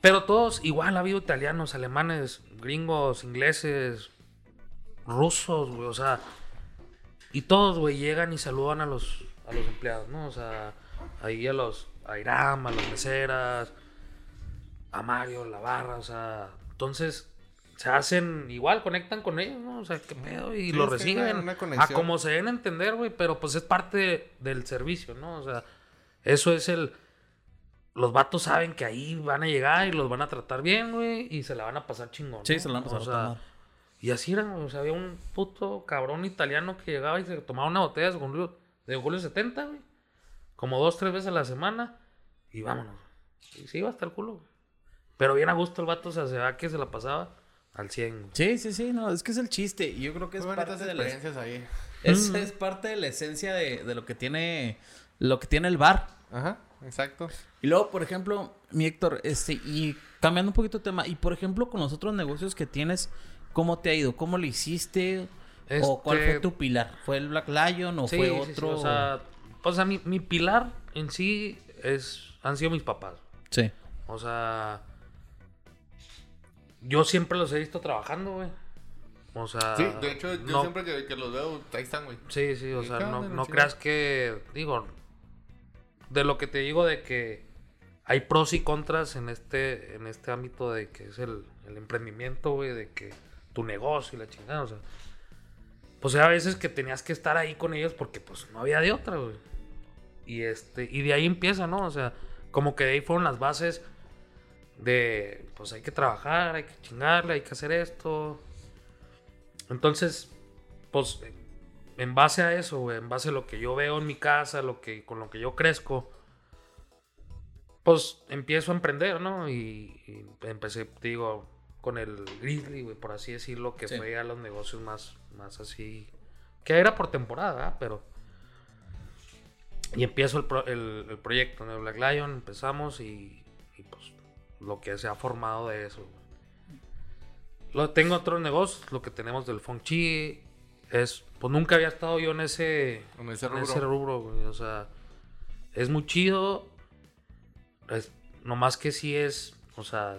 Speaker 3: Pero todos, igual ha habido italianos, alemanes, gringos, ingleses, rusos, güey, o sea. Y todos, güey, llegan y saludan a los, a los empleados, ¿no? O sea, ahí a los, a Iram, a los meseras, a Mario, la barra, o sea. Entonces, se hacen igual, conectan con ellos, ¿no? O sea, qué pedo, y
Speaker 1: Sí,
Speaker 3: lo reciben a como se den a entender, güey, pero pues es parte del servicio, ¿no? O sea, eso es el. Los vatos saben que ahí van a llegar y los van a tratar bien, güey, y se la van a pasar chingón.
Speaker 2: Sí,
Speaker 3: ¿no?
Speaker 2: se la van a pasar
Speaker 3: O sea, y así era, güey, o sea, había un puto cabrón italiano que llegaba y se tomaba una botella de Julio, de Julio 70, güey. Como dos, tres veces a la semana. Y vámonos. Y sí, iba hasta el culo. Pero bien a gusto el vato, o sea, se va que se la pasaba al 100.
Speaker 2: Sí, sí, sí, no, es que es el chiste. Y yo creo que es
Speaker 1: Muy
Speaker 2: parte de la,
Speaker 1: experiencias ahí.
Speaker 2: es, es parte de la esencia de, de lo que tiene lo que tiene el bar.
Speaker 1: Ajá, exacto.
Speaker 2: Y luego, por ejemplo, mi Héctor, este, y cambiando un poquito de tema, y por ejemplo, con los otros negocios que tienes, ¿cómo te ha ido? ¿Cómo lo hiciste? ¿O cuál
Speaker 3: Este-
Speaker 2: fue tu pilar? ¿Fue el Black Lion o
Speaker 3: Sí,
Speaker 2: fue
Speaker 3: sí, sí,
Speaker 2: otro?
Speaker 3: o sea, o sea, mi, mi pilar en sí es, han sido mis papás.
Speaker 2: sí.
Speaker 3: O sea, yo siempre los he visto trabajando, güey. O sea,
Speaker 1: Sí, de hecho, yo
Speaker 3: no-
Speaker 1: siempre que, que los veo, ahí están, güey.
Speaker 3: Sí, sí, o
Speaker 1: ¿Y
Speaker 3: sea, no, no creas que, digo, de lo que te digo de que hay pros y contras en este, en este ámbito de que es el, emprendimiento, güey, de que tu negocio y la chingada, o sea, pues a veces que tenías que estar ahí con ellos porque pues no había de otra, güey. Y este, y de ahí empieza, ¿no? O sea, como que de ahí fueron las bases de, pues hay que trabajar, hay que chingarle, hay que hacer esto. Entonces, pues en base a eso, güey, en base a lo que yo veo en mi casa, lo que, con lo que yo crezco, pues empiezo a emprender, ¿no? Y, y empecé, digo, con el Grizzly, güey, por así decirlo, que
Speaker 2: Sí.
Speaker 3: fue a los negocios más, más así, que era por temporada, ¿verdad? pero... Y empiezo el, pro- el- el proyecto de Black Lion, empezamos y, y, pues lo que se ha formado de eso. güey. Lo, tengo otros negocios, lo que tenemos del Feng Chi es, pues nunca había estado yo en ese,
Speaker 1: En ese
Speaker 3: en
Speaker 1: rubro.
Speaker 3: ese rubro, güey, o sea, es muy chido, es, nomás que sí es, o sea,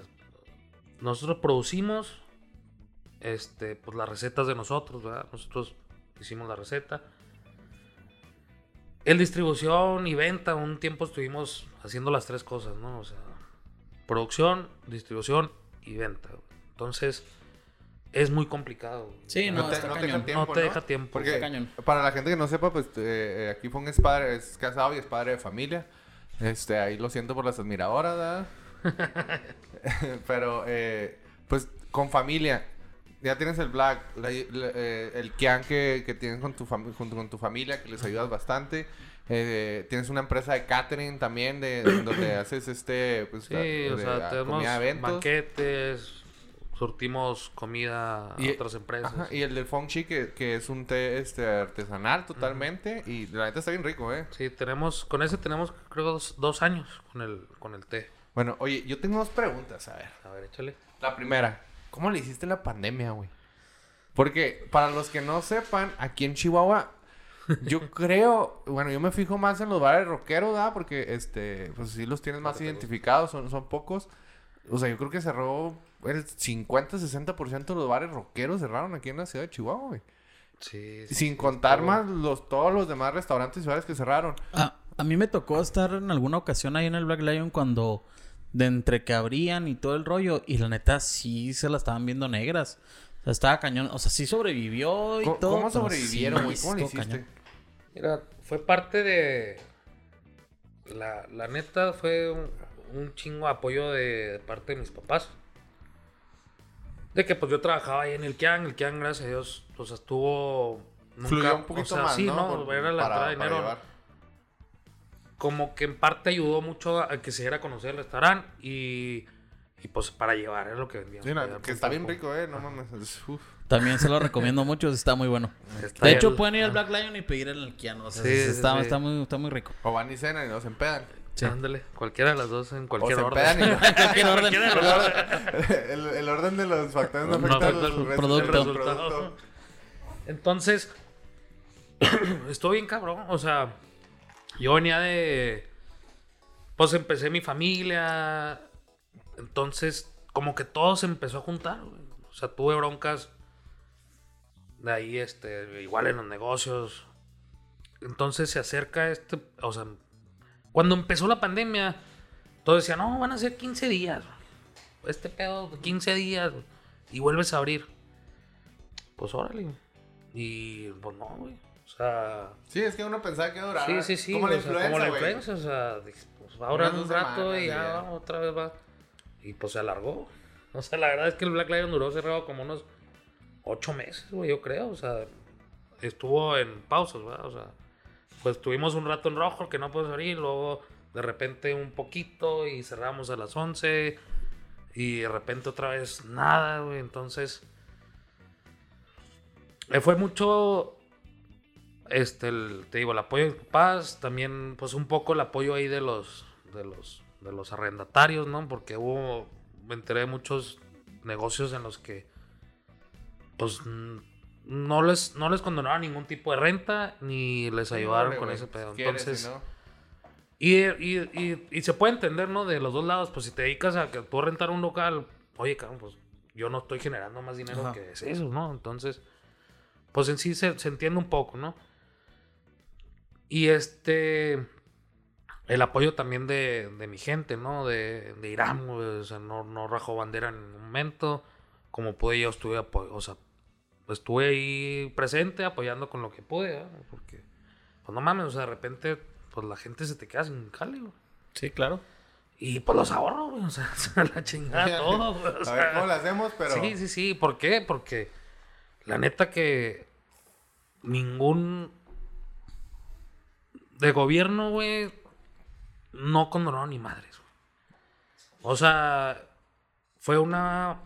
Speaker 3: nosotros producimos, este, pues las recetas de nosotros, ¿verdad? Nosotros hicimos la receta. El distribución y venta, un tiempo estuvimos haciendo las tres cosas, ¿no? O sea, producción, distribución y venta. Entonces, es muy complicado.
Speaker 2: Sí, no,
Speaker 1: No te,
Speaker 2: está
Speaker 1: no te
Speaker 2: cañón.
Speaker 1: deja tiempo,
Speaker 3: No te deja tiempo.
Speaker 1: Porque
Speaker 2: Está cañón.
Speaker 1: para la gente que no sepa, pues eh, eh, aquí Fong es padre, es casado y es padre de familia. Este, ahí lo siento por las admiradoras, ¿verdad? Pero, eh, pues, con familia. Ya tienes el Black, la- la- eh, el Kian que, que tienes con tu fam- junto con tu familia, que les ayudas bastante. Eh, tienes una empresa de catering también, de, donde haces este, pues,
Speaker 3: Sí, o
Speaker 1: de-
Speaker 3: sea, tenemos banquetes, surtimos comida a
Speaker 1: Y-
Speaker 3: otras empresas.
Speaker 1: Ajá, y el del Feng Chi, que, que es un té este, artesanal totalmente. Y la neta está bien rico, ¿eh?
Speaker 3: Sí, tenemos, con ese tenemos creo dos, dos años con el, con el té.
Speaker 1: Bueno, oye, yo tengo dos preguntas, a ver.
Speaker 3: A ver, échale.
Speaker 1: La primera, ¿cómo le hiciste la pandemia, güey? Porque para los que no sepan, aquí en Chihuahua, yo creo, bueno, yo me fijo más en los bares rockeros, ¿verdad? Porque, este, pues sí los tienes más identificados, son, son pocos. O sea, yo creo que cerró el 50-60% de los bares rockeros cerraron aquí en la ciudad de Chihuahua, güey.
Speaker 3: Sí, sí,
Speaker 1: Sin
Speaker 3: sí,
Speaker 1: contar más los todos los demás restaurantes y bares que cerraron.
Speaker 2: A, a mí me tocó estar en alguna ocasión ahí en el Black Lion cuando de entre que abrían y todo el rollo y la neta sí se la estaban viendo negras. O sea, estaba cañón. O sea, sí sobrevivió y
Speaker 1: ¿Cómo,
Speaker 2: todo.
Speaker 1: cómo sobrevivieron,
Speaker 2: sí
Speaker 1: güey? ¿Cómo
Speaker 2: estuvo
Speaker 1: hiciste?
Speaker 2: cañón.
Speaker 3: Mira, fue parte de. La, la neta fue un, un chingo de apoyo de, de parte de mis papás. De que pues yo trabajaba ahí en el Kian, el Kian, gracias a Dios, sea, estuvo. Nunca,
Speaker 1: Fluyó un poquito
Speaker 3: o sea,
Speaker 1: más,
Speaker 3: sí,
Speaker 1: ¿no?
Speaker 3: ¿no?
Speaker 1: Por-
Speaker 3: Era la
Speaker 1: para-
Speaker 3: entrada de dinero.
Speaker 1: llevar.
Speaker 3: Como que en parte ayudó mucho a que se diera a conocer el restaurante y. Y pues para llevar, es lo que vendíamos.
Speaker 1: Sí, no, que está bien rico, eh. No mames. uf.
Speaker 2: También se lo recomiendo mucho, está muy bueno.
Speaker 3: Está
Speaker 2: De hecho,
Speaker 3: el-
Speaker 2: pueden ir al Black Lion y pedir el Kiano. O sea,
Speaker 3: Sí,
Speaker 2: está,
Speaker 3: sí,
Speaker 2: está muy, está muy rico.
Speaker 1: O van y cenan y nos empedan.
Speaker 2: Sí.
Speaker 3: Ándale, cualquiera de las dos en
Speaker 1: O
Speaker 3: cualquier
Speaker 1: se
Speaker 3: orden.
Speaker 1: y...
Speaker 2: Cualquier orden.
Speaker 1: El, el orden de los factores no
Speaker 3: No
Speaker 1: afecta
Speaker 3: afecta
Speaker 1: los
Speaker 3: al
Speaker 2: producto.
Speaker 3: Entonces, estoy bien cabrón. O sea, yo venía de. Pues empecé mi familia. Entonces, como que todo se empezó a juntar. güey. O sea, tuve broncas. De ahí, este, igual en los negocios. Entonces se acerca este. O sea, cuando empezó la pandemia, todos decían, no, van a ser 15 días. Este pedo, 15 días. Y vuelves a abrir. Pues órale. Y pues no, güey. O sea.
Speaker 1: Sí, es que uno pensaba que iba a durar.
Speaker 3: Sí, sí, sí.
Speaker 1: Como la
Speaker 3: sea,
Speaker 1: influenza,
Speaker 3: como la
Speaker 1: güey.
Speaker 3: influenza, o sea, pues va a durar un rato
Speaker 1: semanas
Speaker 3: y ya va, otra vez va. Y pues se alargó. O sea, la verdad es que el Black Lion duró cerrado como unos ocho meses, güey, yo creo. O sea, estuvo en pausas, ¿verdad? O sea, pues tuvimos un rato en rojo que no puedes abrir, luego de repente un poquito y cerramos a las 11 y de repente otra vez nada, güey. Entonces, eh, fue mucho, este, te digo, el apoyo de mis papás, también pues un poco el apoyo ahí de los, de los, de los arrendatarios, ¿no? Porque hubo, me enteré de muchos negocios en los que, pues, no les, no les condonaron ningún tipo de renta ni les ayudaron con
Speaker 1: güey,
Speaker 3: ese pedo.
Speaker 1: pues, ¿quieres,
Speaker 3: Entonces,
Speaker 1: si no?
Speaker 3: y, y, y, y se puede entender, ¿no? De los dos lados, pues si te dedicas a que tú rentar un local, oye, cabrón, pues yo no estoy generando más dinero
Speaker 2: Ajá.
Speaker 3: que es eso, ¿no? Entonces, pues en sí se, se entiende un poco, ¿no? Y este, el apoyo también de, de mi gente, ¿no? De, de Irán, o sea, no, no rajó bandera en ningún momento. Como pude, yo estuve, apo- o sea, estuve ahí presente apoyando con lo que pude, ¿eh? Porque, pues no mames, o sea, de repente, pues la gente se te queda sin jale, güey.
Speaker 2: Sí, claro.
Speaker 3: Y pues los ahorro, güey, o sea, la chingada todo, güey. o
Speaker 1: A ver
Speaker 3: sea,
Speaker 1: cómo lo hacemos, pero.
Speaker 3: Sí, sí, sí. ¿Por qué? Porque la neta que ningún de gobierno, güey, no condonó ni madres. güey. O sea, fue una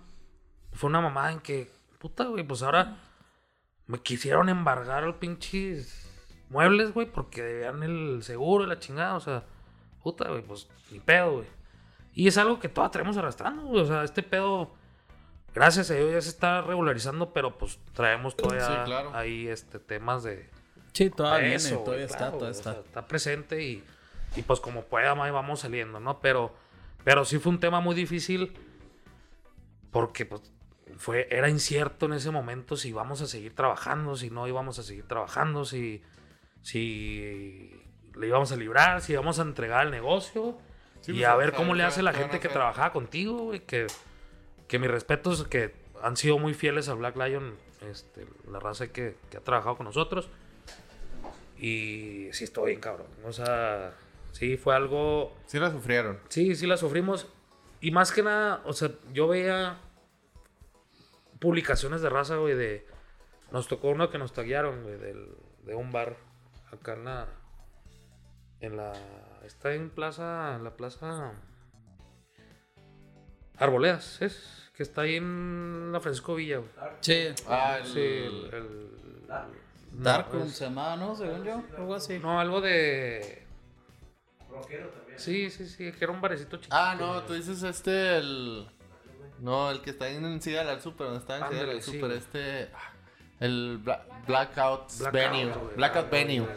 Speaker 3: fue una mamada en que puta, güey, pues ahora me quisieron embargar los pinches muebles, güey, porque debían el seguro y la chingada, o sea, puta, güey, pues ni pedo, güey. Y es algo que todavía traemos arrastrando, güey, o sea, este pedo gracias a Dios ya se está regularizando, pero pues traemos todavía
Speaker 1: Sí, claro.
Speaker 3: ahí este temas de
Speaker 2: Sí, todavía
Speaker 3: eso,
Speaker 2: viene,
Speaker 3: güey,
Speaker 2: todavía está,
Speaker 3: claro,
Speaker 2: todavía
Speaker 3: güey, o sea,
Speaker 2: está.
Speaker 3: está presente y, y pues como pueda ahí vamos saliendo, ¿no? Pero, pero sí fue un tema muy difícil porque pues fue, era incierto en ese momento si íbamos a seguir trabajando, si no íbamos a seguir trabajando, si, si le íbamos a librar, si íbamos a entregar el negocio
Speaker 1: Sí,
Speaker 3: y
Speaker 1: pues,
Speaker 3: a ver cómo le
Speaker 1: ¿qué-
Speaker 3: hace la gente que trabajaba contigo, güey, que, que mis respetos, que han sido muy fieles a Black Lion, este, la raza que, que ha trabajado con nosotros. Y sí estoy bien, cabrón. O sea, sí fue algo
Speaker 1: Sí la sufrieron.
Speaker 3: Sí, sí la sufrimos. Y más que nada, o sea, yo veía publicaciones de raza, güey, de... Nos tocó uno que nos taguearon, güey, del, de un bar acá en la... En la... Está en plaza... En la plaza... Arboledas, ¿es? Que está ahí en la Francisco Villa, güey.
Speaker 2: Sí.
Speaker 1: Ah,
Speaker 3: Sí, el... el-
Speaker 2: Darkroom
Speaker 3: no, es-
Speaker 2: se llamaba, ¿no? Según yo, algo así.
Speaker 3: no, algo de... Sí, sí, sí, que era un barecito chiquito.
Speaker 1: Ah, no, tú dices este, el. No, el que está en Ciudad del Super, donde está en del
Speaker 3: sí,
Speaker 1: Super, este. ah, El Bla- Blackout,
Speaker 3: Blackout,
Speaker 1: Venue. Blackout Venue.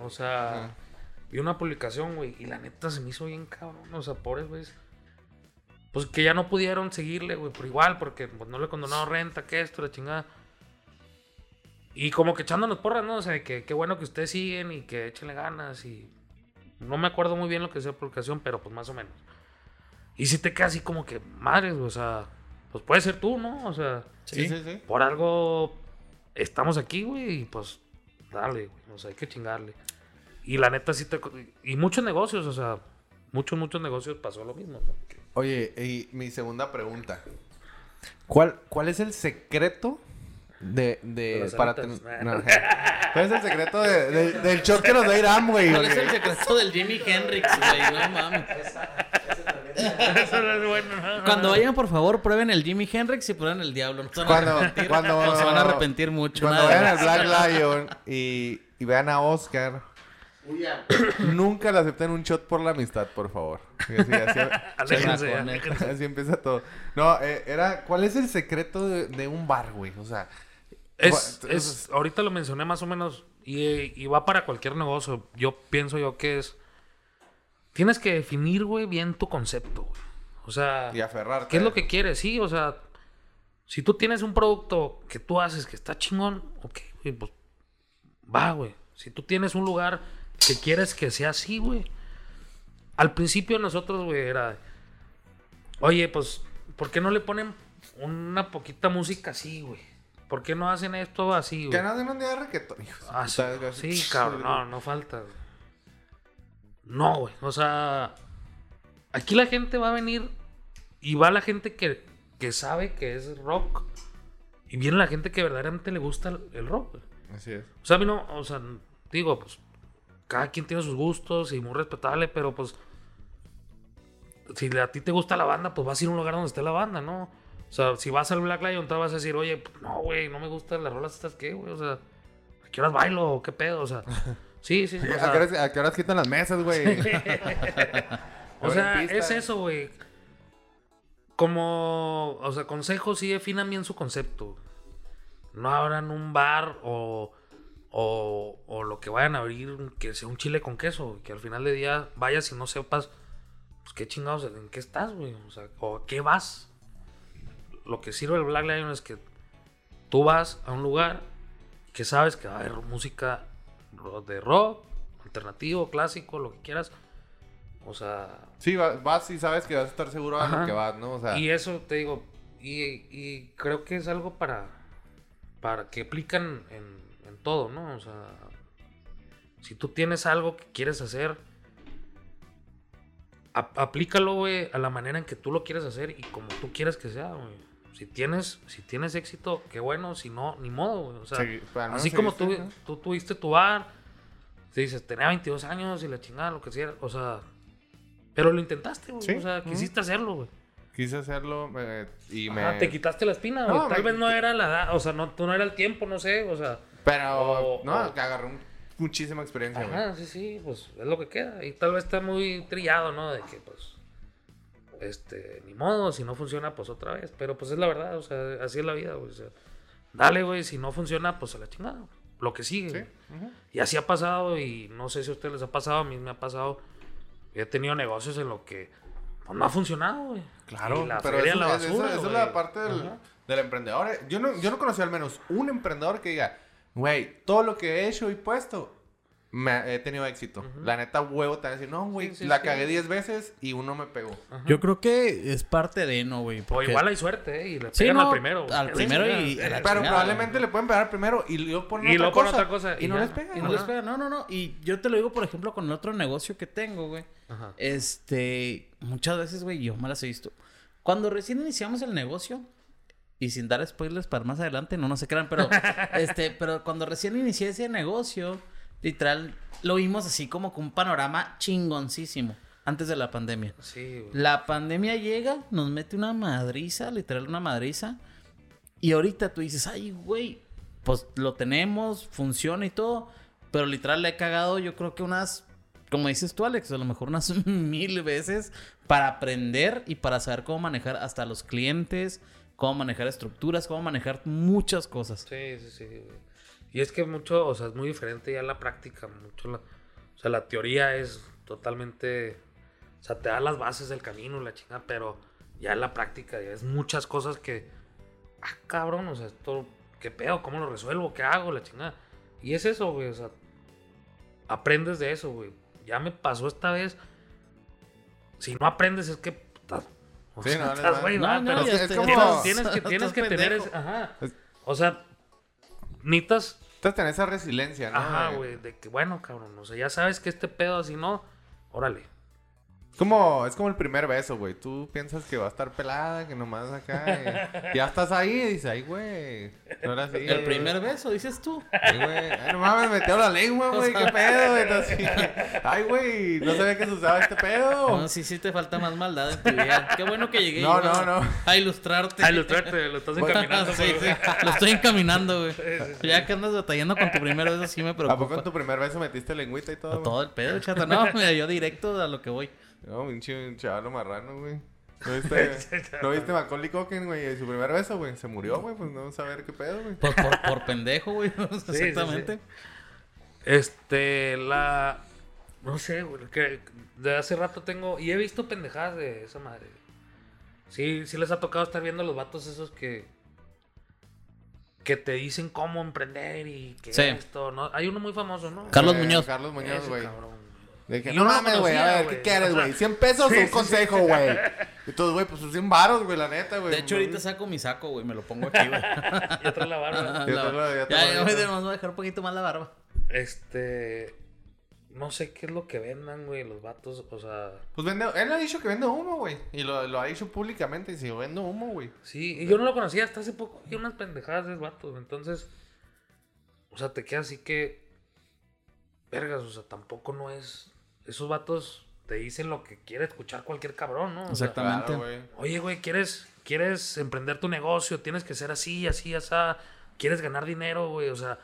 Speaker 3: O sea,
Speaker 1: Ajá.
Speaker 3: vi una publicación, güey, y la neta se me hizo bien cabrón. O sea, pobres, güey. Pues que ya no pudieron seguirle, güey, por igual, porque pues, no le condonaron renta, que esto, la chingada. Y como que echándonos porras, ¿no? O sea, que qué bueno que ustedes siguen y que échenle ganas y... No me acuerdo muy bien lo que decía la publicación, pero pues más o menos. Y si te queda así como que, madres, o sea, pues puede ser tú, ¿no? O sea,
Speaker 1: Sí, sí, sí.
Speaker 3: por algo estamos aquí, güey, y pues dale, güey, o sea, hay que chingarle. Y la neta sí te... Y muchos negocios, o sea, muchos, muchos negocios pasó lo mismo. ¿no?
Speaker 1: Oye, y mi segunda pregunta. ¿Cuál, cuál es el secreto de, de, para ten- no. ¿Cuál es el secreto de- de- del shot que nos da Irán, güey?
Speaker 2: ¿Cuál es el secreto del Jimi Hendrix, güey? No mames.
Speaker 3: Eso no es bueno, ¿no?
Speaker 2: Cuando vayan, por favor, prueben el Jimi Hendrix y prueben el Diablo. No se van a
Speaker 1: Cuando,
Speaker 2: arrepentir.
Speaker 1: cuando,
Speaker 2: No se van a arrepentir mucho.
Speaker 1: Cuando
Speaker 2: nada
Speaker 1: vayan al. Black Lion y, y vean a Oscar, nunca le acepten un shot por la amistad, por favor. Sí, así, así-
Speaker 3: Aléjense,
Speaker 2: Chamaco,
Speaker 3: aléjense.
Speaker 1: así empieza todo. No, eh, era, ¿cuál es el secreto de, de un bar, güey? O sea,
Speaker 3: Es, es, ahorita lo mencioné más o menos y, y va para cualquier negocio. Yo pienso yo que es... Tienes que definir, güey, bien tu concepto, güey. O sea...
Speaker 1: y aferrarte.
Speaker 3: ¿Qué es lo que quieres? Sí, o sea, si tú tienes un producto que tú haces que está chingón, ok, güey, pues va, güey. Si tú tienes un lugar que quieres que sea así, güey. Al principio nosotros, güey, era, oye, pues, ¿por qué no le ponen una poquita música así, güey? ¿Por qué no hacen esto así, güey?
Speaker 1: Que no día de reggaetón, hijo de su
Speaker 3: Ah, sí, sí, cabrón, no, no falta. güey. No, güey, o sea, aquí la gente va a venir y va la gente que, que sabe que es rock y viene la gente que verdaderamente le gusta el, rock. güey.
Speaker 1: Así es.
Speaker 3: O sea, a mí no, o sea, digo, pues, cada quien tiene sus gustos y muy respetable, pero pues, si a ti te gusta la banda, pues vas a ir a un lugar donde esté la banda, ¿no? O sea, si vas al Black Lion, te vas a decir, oye, pues, no, güey, no me gustan las rolas estas, ¿qué, güey? O sea, ¿a qué horas bailo? ¿O ¿Qué pedo? O sea, sí, sí, sí. o
Speaker 1: ¿A qué, horas, a qué horas quitan las mesas, güey?
Speaker 3: O sea, es eso, güey. Como, o sea, consejo, sí definan bien su concepto. No abran un bar o, o, o lo que vayan a abrir, que sea un chile con queso. Que al final de día vayas y no sepas, pues qué chingados, en qué estás, güey. O sea, o a qué vas. Lo que sirve el Black Lion es que tú vas a un lugar que sabes que va a haber música de rock, alternativo, clásico, lo que quieras. O sea,
Speaker 1: Sí, va- vas y sabes que vas a estar seguro a lo que vas, ¿no? O sea,
Speaker 3: y eso te digo, y, y creo que es algo para, para que aplican en, en todo, ¿no? O sea, si tú tienes algo que quieres hacer, ap- aplícalo, güey, a la manera en que tú lo quieres hacer y como tú quieres que sea, güey. Si tienes, si tienes éxito, qué bueno, si no, ni modo, güey. O sea,
Speaker 1: Sí,
Speaker 3: así como tú, tú tuviste tu bar, te dices, tenía 22 años y la chingada, lo que sea, o sea, pero lo intentaste, güey.
Speaker 1: Sí,
Speaker 3: O sea, quisiste hacerlo, güey.
Speaker 1: Quise hacerlo eh, y me...
Speaker 3: Te quitaste la espina, güey.
Speaker 1: No,
Speaker 3: Tal
Speaker 1: me-
Speaker 3: vez no era la edad, o sea, no, tú no era el tiempo, no sé, o sea.
Speaker 1: Pero,
Speaker 3: O-
Speaker 1: no,
Speaker 3: o-
Speaker 1: que agarré un- muchísima experiencia, güey.
Speaker 3: Ajá, sí, sí, pues es lo que queda. Y tal vez está muy trillado, ¿no? De que, pues, este, ni modo, si no funciona, pues otra vez. Pero pues es la verdad, o sea, así es la vida, güey. O sea, dale, güey, si no funciona, pues a la chingada. Lo que sigue.
Speaker 1: Sí, ujú.
Speaker 3: Y así ha pasado, y no sé si a ustedes les ha pasado, a mí me ha pasado. He tenido negocios en lo que pues, no ha funcionado, güey.
Speaker 1: Claro,
Speaker 3: Y la
Speaker 1: pero
Speaker 3: feria
Speaker 1: eso,
Speaker 3: la basura,
Speaker 1: eso es la parte del, del emprendedor. Yo no, yo no conocí al menos un emprendedor que diga, güey, todo lo que he hecho y puesto, me, he tenido éxito. La neta, huevo, te van a decir, no, güey,
Speaker 3: Sí, sí,
Speaker 1: la
Speaker 3: sí.
Speaker 1: cagué 10 veces y uno me pegó.
Speaker 2: Yo creo que es parte de, ¿no, güey?
Speaker 3: O
Speaker 2: Porque-
Speaker 3: igual hay suerte, ¿eh? Y le
Speaker 2: Sí,
Speaker 3: pegan
Speaker 2: no,
Speaker 3: al primero. güey.
Speaker 2: al primero
Speaker 3: sí,
Speaker 2: y-
Speaker 1: Pero
Speaker 2: chingada,
Speaker 1: probablemente le pueden pegar primero y luego ponen
Speaker 3: Y
Speaker 1: otra,
Speaker 3: luego
Speaker 1: cosa,
Speaker 3: otra cosa,
Speaker 1: y,
Speaker 3: y
Speaker 1: no
Speaker 3: ya.
Speaker 1: les pega.
Speaker 2: Y no les pega. No, no, no. Y yo te lo digo, por ejemplo, con el otro negocio que tengo, güey.
Speaker 3: Ajá.
Speaker 2: Este, muchas veces, güey, yo me las he visto. Cuando recién iniciamos el negocio, y sin dar spoilers para más adelante, no, no se crean, pero, este, pero cuando recién inicié ese negocio, literal, lo vimos así como con un panorama chingoncísimo antes de la pandemia.
Speaker 3: Sí, güey.
Speaker 2: La pandemia llega, nos mete una madriza, literal una madriza. Y ahorita tú dices, ay, güey, pues lo tenemos, funciona y todo. Pero literal le he cagado, yo creo que unas, como dices tú, Alex, a lo mejor unas mil veces para aprender y para saber cómo manejar hasta los clientes, cómo manejar estructuras, cómo manejar muchas cosas.
Speaker 3: Sí, sí, sí, güey. Y es que mucho, o sea, es muy diferente ya la práctica, mucho la, o sea, la teoría es totalmente, o sea, te da las bases del camino, la chingada, pero ya la práctica ya es muchas cosas que, ah, cabrón, o sea, esto, ¿qué pedo? ¿Cómo lo resuelvo? ¿Qué hago? La chingada. Y es eso, güey, o sea, aprendes de eso, güey. Ya me pasó esta vez. Si no aprendes es que, o sea,
Speaker 1: no,
Speaker 3: estás,
Speaker 1: no.
Speaker 3: güey,
Speaker 2: No,
Speaker 3: va,
Speaker 2: no,
Speaker 3: pero
Speaker 2: ya
Speaker 1: es
Speaker 2: te-
Speaker 1: como-
Speaker 3: tienes,
Speaker 2: estás-
Speaker 3: tienes que,
Speaker 2: estás
Speaker 3: tienes que tener
Speaker 2: pendejo.
Speaker 3: ese, ajá.
Speaker 1: Es-
Speaker 3: O sea, necesitas,
Speaker 1: Entonces tener esa resiliencia, ¿no?
Speaker 3: ajá, güey, de que bueno, cabrón, o sea, ya sabes que este pedo así no, órale.
Speaker 1: Es como, es como el primer beso, güey. Tú piensas que va a estar pelada, que nomás acá. y- ya estás ahí y dices, ay, güey. Ahora sí.
Speaker 2: El primer beso, dices tú.
Speaker 1: Ay, güey. Ay, no mames, metió la lengua, güey. ¿Qué pedo? güey? Entonces, Ay, güey. No sabía que se usaba este pedo.
Speaker 2: No, sí, sí te falta más maldad en tu vida. Qué bueno que llegué
Speaker 1: No, no, no.
Speaker 2: a ilustrarte.
Speaker 3: A ilustrarte, lo estás encaminando.
Speaker 2: sí, sí. Lo estoy encaminando, güey. Ya que andas batallando con tu primer beso, sí me
Speaker 1: ¿A poco
Speaker 2: preocupa.
Speaker 1: en tu primer beso metiste lengüita y todo?
Speaker 2: A todo el pedo, chata. No, mira, yo directo a lo que voy.
Speaker 1: No, pinche chavalo marrano, güey. ¿No viste, ¿No viste Macaulay Culkin, güey? Su primer beso, güey. Se murió, güey. Pues no vamos a ver qué pedo, güey.
Speaker 2: Por, por pendejo, güey. Exactamente.
Speaker 3: Este, la, no sé, güey, que de hace rato tengo, y he visto pendejadas de esa madre. Sí, sí les ha tocado estar viendo los vatos esos que, que te dicen cómo emprender y que
Speaker 2: Sí.
Speaker 3: esto, ¿no? Hay uno muy famoso, ¿no?
Speaker 2: Carlos
Speaker 1: Eh,
Speaker 2: Muñoz.
Speaker 1: Carlos Muñoz, güey.
Speaker 3: cabrón.
Speaker 1: Le dije,
Speaker 3: Y
Speaker 1: no mames, güey. A ver. ¿qué quieres, güey? ¿100 pesos
Speaker 3: sí,
Speaker 1: o un
Speaker 3: sí,
Speaker 1: consejo, güey? Entonces, güey, pues 100 varos, güey, la neta, güey.
Speaker 2: De hecho, ahorita saco mi saco, güey. Me lo pongo aquí, güey.
Speaker 3: Y otra la barba.
Speaker 1: Ya ya
Speaker 2: Ya, ya, voy a dejar un poquito más la barba.
Speaker 3: Este, no sé qué es lo que vendan, güey, los vatos, o sea,
Speaker 1: Pues vende, él ha dicho que vende humo, güey. Y lo, lo ha dicho públicamente. Y si vendo humo, güey.
Speaker 3: Sí, y yo no lo conocía hasta hace poco. Y unas pendejadas de vatos. Entonces, o sea, te queda así que. Vergas, o sea, tampoco no es. Esos vatos te dicen lo que quiere escuchar cualquier cabrón, ¿no? O sea,
Speaker 2: Exactamente.
Speaker 1: Claro.
Speaker 3: Oye, güey, ¿quieres, ¿quieres emprender tu negocio? Tienes que ser así, así, así. ¿Quieres ganar dinero, güey? O sea,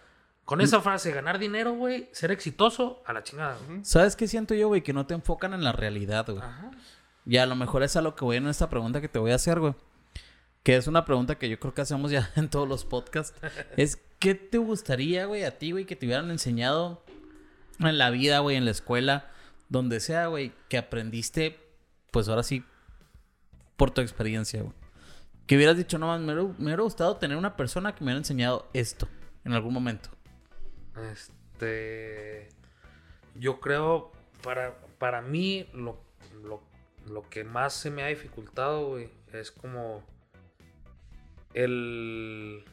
Speaker 3: con esa frase, ganar dinero, güey, ser exitoso, a la chingada. güey.
Speaker 2: ¿Sabes qué siento yo, güey? Que no te enfocan en la realidad, güey.
Speaker 3: Ajá.
Speaker 2: Y a lo mejor es a lo que voy en esta pregunta que te voy a hacer, güey. Que es una pregunta que yo creo que hacemos ya en todos los podcasts. es, ¿qué te gustaría, güey, a ti, güey, que te hubieran enseñado en la vida, güey, en la escuela, donde sea, güey, que aprendiste, pues ahora sí, por tu experiencia, güey? Que hubieras dicho, no, hubiera, me hubiera gustado tener una persona que me hubiera enseñado esto en algún momento.
Speaker 3: Este. Yo creo, para, para mí, lo, lo, lo que más se me ha dificultado, güey, es como. El.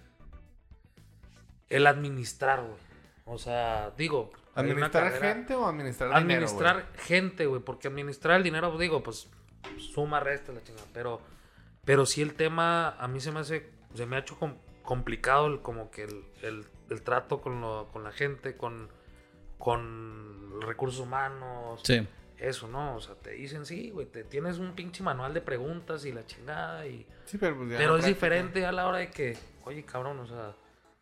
Speaker 3: El administrar, güey. O sea, digo.
Speaker 1: ¿Administrar gente o administrar,
Speaker 3: Administrar
Speaker 1: dinero,
Speaker 3: gente, güey. Porque administrar el dinero, digo, pues suma, resta la chingada. Pero, pero sí el tema, a mí se me hace, se me ha hecho com- complicado el, como que el, el- el trato con, lo- con la gente, con, con recursos humanos.
Speaker 2: Sí.
Speaker 3: Eso, ¿no? O sea, te dicen, sí, güey, te tienes un pinche manual de preguntas y la chingada y...
Speaker 1: Sí, pero pues ya
Speaker 3: Pero
Speaker 1: no
Speaker 3: es
Speaker 1: práctica.
Speaker 3: diferente a la hora de que, oye, cabrón, o sea,